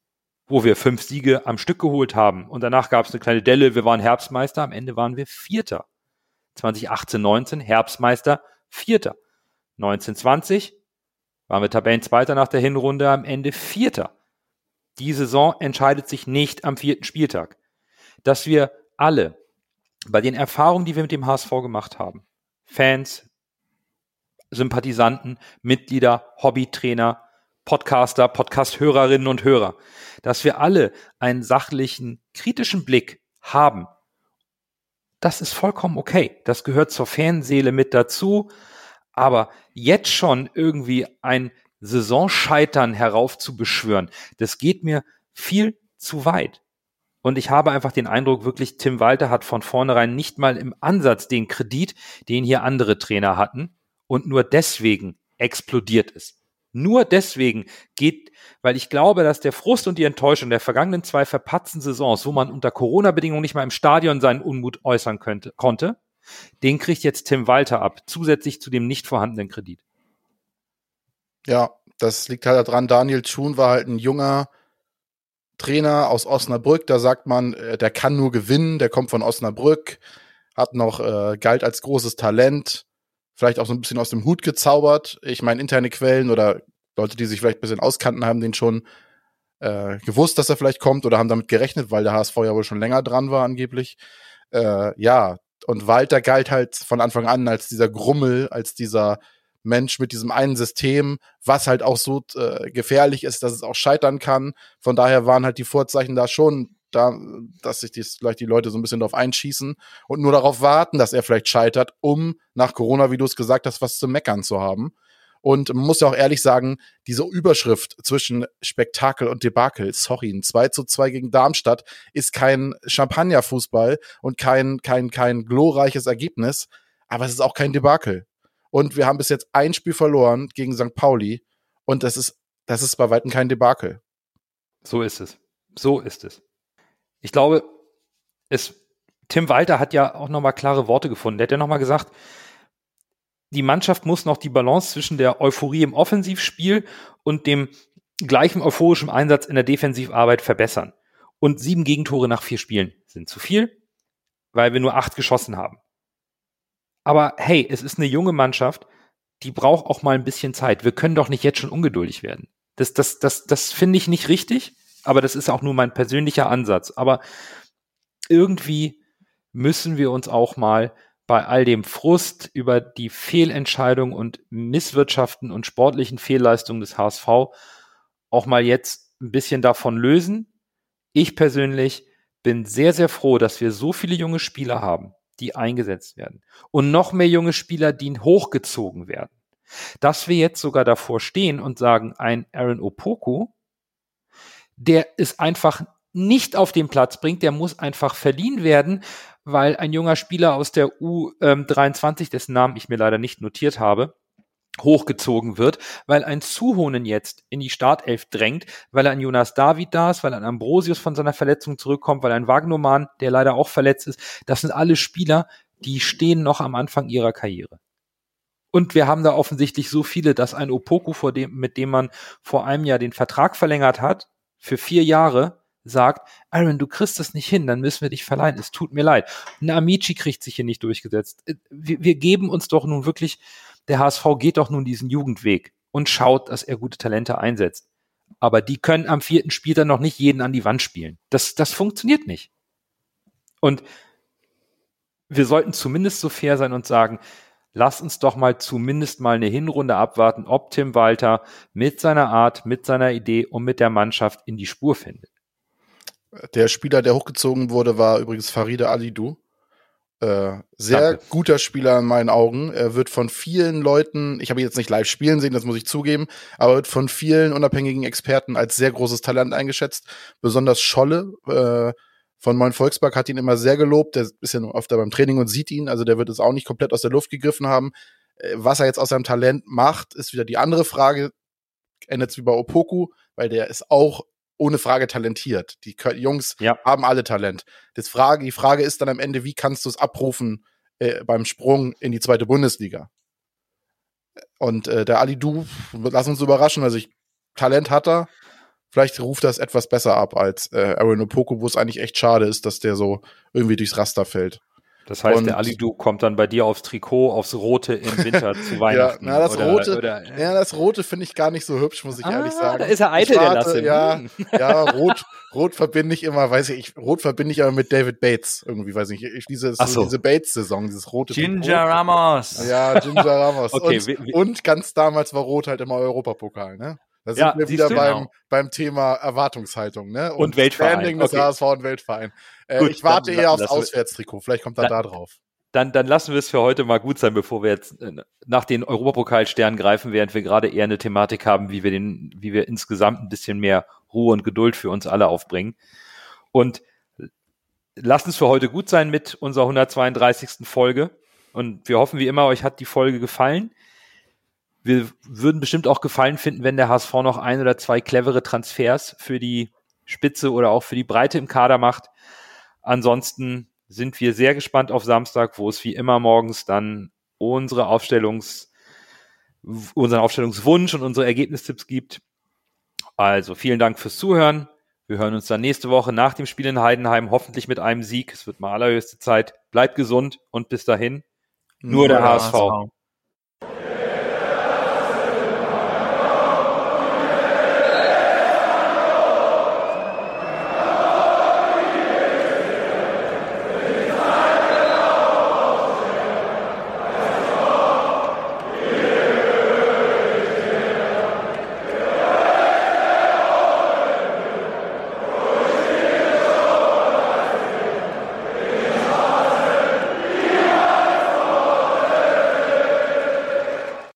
Speaker 1: wo wir fünf Siege am Stück geholt haben. Und danach gab es eine kleine Delle, wir waren Herbstmeister, am Ende waren wir Vierter. 2018, 19 Herbstmeister, Vierter. 1920 waren wir Tabellenzweiter nach der Hinrunde, am Ende Vierter. Die Saison entscheidet sich nicht am vierten Spieltag. Dass wir alle bei den Erfahrungen, die wir mit dem HSV gemacht haben, Fans, Sympathisanten, Mitglieder, Hobbytrainer, Podcaster, Podcast-Hörerinnen und Hörer, dass wir alle einen sachlichen, kritischen Blick haben. Das ist vollkommen okay. Das gehört zur Fanseele mit dazu. Aber jetzt schon irgendwie ein Saisonscheitern heraufzubeschwören, das geht mir viel zu weit. Und ich habe einfach den Eindruck, wirklich, Tim Walter hat von vornherein nicht mal im Ansatz den Kredit, den hier andere Trainer hatten. Und nur deswegen explodiert es. Nur deswegen geht, weil ich glaube, dass der Frust und die Enttäuschung der vergangenen zwei verpatzten Saisons, wo man unter Corona-Bedingungen nicht mal im Stadion seinen Unmut äußern könnte, konnte, den kriegt jetzt Tim Walter ab, zusätzlich zu dem nicht vorhandenen Kredit.
Speaker 2: Ja, das liegt halt daran, Daniel Thun war halt ein junger Trainer aus Osnabrück, da sagt man, äh, der kann nur gewinnen, der kommt von Osnabrück, hat noch, äh, galt als großes Talent, vielleicht auch so ein bisschen aus dem Hut gezaubert. Ich meine, interne Quellen oder Leute, die sich vielleicht ein bisschen auskannten, haben den schon äh, gewusst, dass er vielleicht kommt oder haben damit gerechnet, weil der HSV ja wohl schon länger dran war angeblich. Äh, ja, und Walter galt halt von Anfang an als dieser Grummel, als dieser Mensch mit diesem einen System, was halt auch so äh, gefährlich ist, dass es auch scheitern kann. Von daher waren halt die Vorzeichen da schon da, dass sich dies, vielleicht die Leute so ein bisschen darauf einschießen und nur darauf warten, dass er vielleicht scheitert, um nach Corona, wie du es gesagt hast, was zu meckern zu haben. Und man muss ja auch ehrlich sagen, diese Überschrift zwischen Spektakel und Debakel, sorry, ein 2 zu 2 gegen Darmstadt ist kein Champagnerfußball und kein, kein, kein glorreiches Ergebnis, aber es ist auch kein Debakel. Und wir haben bis jetzt ein Spiel verloren gegen St. Pauli und das ist, das ist bei weitem kein Debakel.
Speaker 1: So ist es. So ist es ich glaube, es, Tim Walter hat ja auch nochmal klare Worte gefunden. Der hat ja nochmal gesagt, die Mannschaft muss noch die Balance zwischen der Euphorie im Offensivspiel und dem gleichen euphorischen Einsatz in der Defensivarbeit verbessern. Und sieben Gegentore nach vier Spielen sind zu viel, weil wir nur acht geschossen haben. Aber hey, es ist eine junge Mannschaft, die braucht auch mal ein bisschen Zeit. Wir können doch nicht jetzt schon ungeduldig werden. Das, das, das, das finde ich nicht richtig aber das ist auch nur mein persönlicher Ansatz. Aber irgendwie müssen wir uns auch mal bei all dem Frust über die Fehlentscheidung und Misswirtschaften und sportlichen Fehlleistungen des HSV auch mal jetzt ein bisschen davon lösen. Ich persönlich bin sehr, sehr froh, dass wir so viele junge Spieler haben, die eingesetzt werden. Und noch mehr junge Spieler, die hochgezogen werden. Dass wir jetzt sogar davor stehen und sagen, ein Aaron Opoku der es einfach nicht auf den Platz bringt, der muss einfach verliehen werden, weil ein junger Spieler aus der U23, dessen Namen ich mir leider nicht notiert habe, hochgezogen wird, weil ein Zuhonen jetzt in die Startelf drängt, weil ein Jonas David da ist, weil ein Ambrosius von seiner Verletzung zurückkommt, weil ein Wagnoman, der leider auch verletzt ist. Das sind alle Spieler, die stehen noch am Anfang ihrer Karriere. Und wir haben da offensichtlich so viele, dass ein Opoku, vor dem, mit dem man vor einem Jahr den Vertrag verlängert hat, für vier Jahre sagt, Aaron, du kriegst das nicht hin, dann müssen wir dich verleihen. Es tut mir leid. Eine Amici kriegt sich hier nicht durchgesetzt. Äh, wir, wir geben uns doch nun wirklich, der HSV geht doch nun diesen Jugendweg und schaut, dass er gute Talente einsetzt. Aber die können am vierten Spiel dann noch nicht jeden an die Wand spielen. Das, das funktioniert nicht. Und wir sollten zumindest so fair sein und sagen, lass uns doch mal zumindest mal eine Hinrunde abwarten, ob Tim Walter mit seiner Art, mit seiner Idee und mit der Mannschaft in die Spur findet.
Speaker 2: Der Spieler, der hochgezogen wurde, war übrigens Faride Alidou. Äh, sehr Danke. guter Spieler in meinen Augen. Er wird von vielen Leuten, ich habe ihn jetzt nicht live spielen sehen, das muss ich zugeben, aber wird von vielen unabhängigen Experten als sehr großes Talent eingeschätzt. Besonders Scholle äh, von Moin Volkspark hat ihn immer sehr gelobt. Der ist ja nur öfter beim Training und sieht ihn, also der wird es auch nicht komplett aus der Luft gegriffen haben. Äh, was er jetzt aus seinem Talent macht, ist wieder die andere Frage. Endet es wie bei Opoku, weil der ist auch ohne Frage talentiert. Die Jungs ja. haben alle Talent. Das Frage, die Frage ist dann am Ende, wie kannst du es abrufen äh, beim Sprung in die zweite Bundesliga? Und äh, der Ali Du, lass uns überraschen. Also ich, Talent hat er. Vielleicht ruft das etwas besser ab als äh, Aaron Opoko, wo es eigentlich echt schade ist, dass der so irgendwie durchs Raster fällt.
Speaker 1: Das heißt, und der Alidu kommt dann bei dir aufs Trikot, aufs Rote im Winter zu [LAUGHS] Weihnachten.
Speaker 2: Ja, na, das oder, Rote, oder, ja, das Rote finde ich gar nicht so hübsch, muss ich ah, ehrlich sagen.
Speaker 1: Da ist er eitel, der Lasse.
Speaker 2: Ja, ja, Rot, Rot verbinde ich immer, weiß ich, Rot verbinde ich aber mit David Bates irgendwie, weiß ich nicht. Diese, so. diese Bates-Saison, dieses rote
Speaker 3: Ginger. Ramos.
Speaker 2: Ja, Ginger Ramos. okay, und, wie, und ganz damals war Rot halt immer Europapokal, ne? Da sind ja, wir wieder beim, genau. beim Thema Erwartungshaltung, ne?
Speaker 1: Und, und Weltverein. Standing
Speaker 2: des okay. HSV und Weltverein. Äh, Gut, ich warte eher aufs Auswärtstrikot. Vielleicht kommt er da drauf
Speaker 1: dann, dann lassen wir es für heute mal gut sein, bevor wir jetzt äh, nach den Europapokalsternen greifen, während wir gerade eher eine Thematik haben, wie wir den, wie wir insgesamt ein bisschen mehr Ruhe und Geduld für uns alle aufbringen. Und lasst es für heute gut sein mit unserer 132. Folge. Und wir hoffen wie immer, euch hat die Folge gefallen. Wir würden bestimmt auch gefallen finden, wenn der HSV noch ein oder zwei clevere Transfers für die Spitze oder auch für die Breite im Kader macht. Ansonsten sind wir sehr gespannt auf Samstag, wo es wie immer morgens dann unsere Aufstellungs, unseren Aufstellungswunsch und unsere Ergebnistipps gibt. Also vielen Dank fürs Zuhören. Wir hören uns dann nächste Woche nach dem Spiel in Heidenheim, hoffentlich mit einem Sieg. Es wird mal allerhöchste Zeit. Bleibt gesund und bis dahin nur, nur der, der HSV. HSV.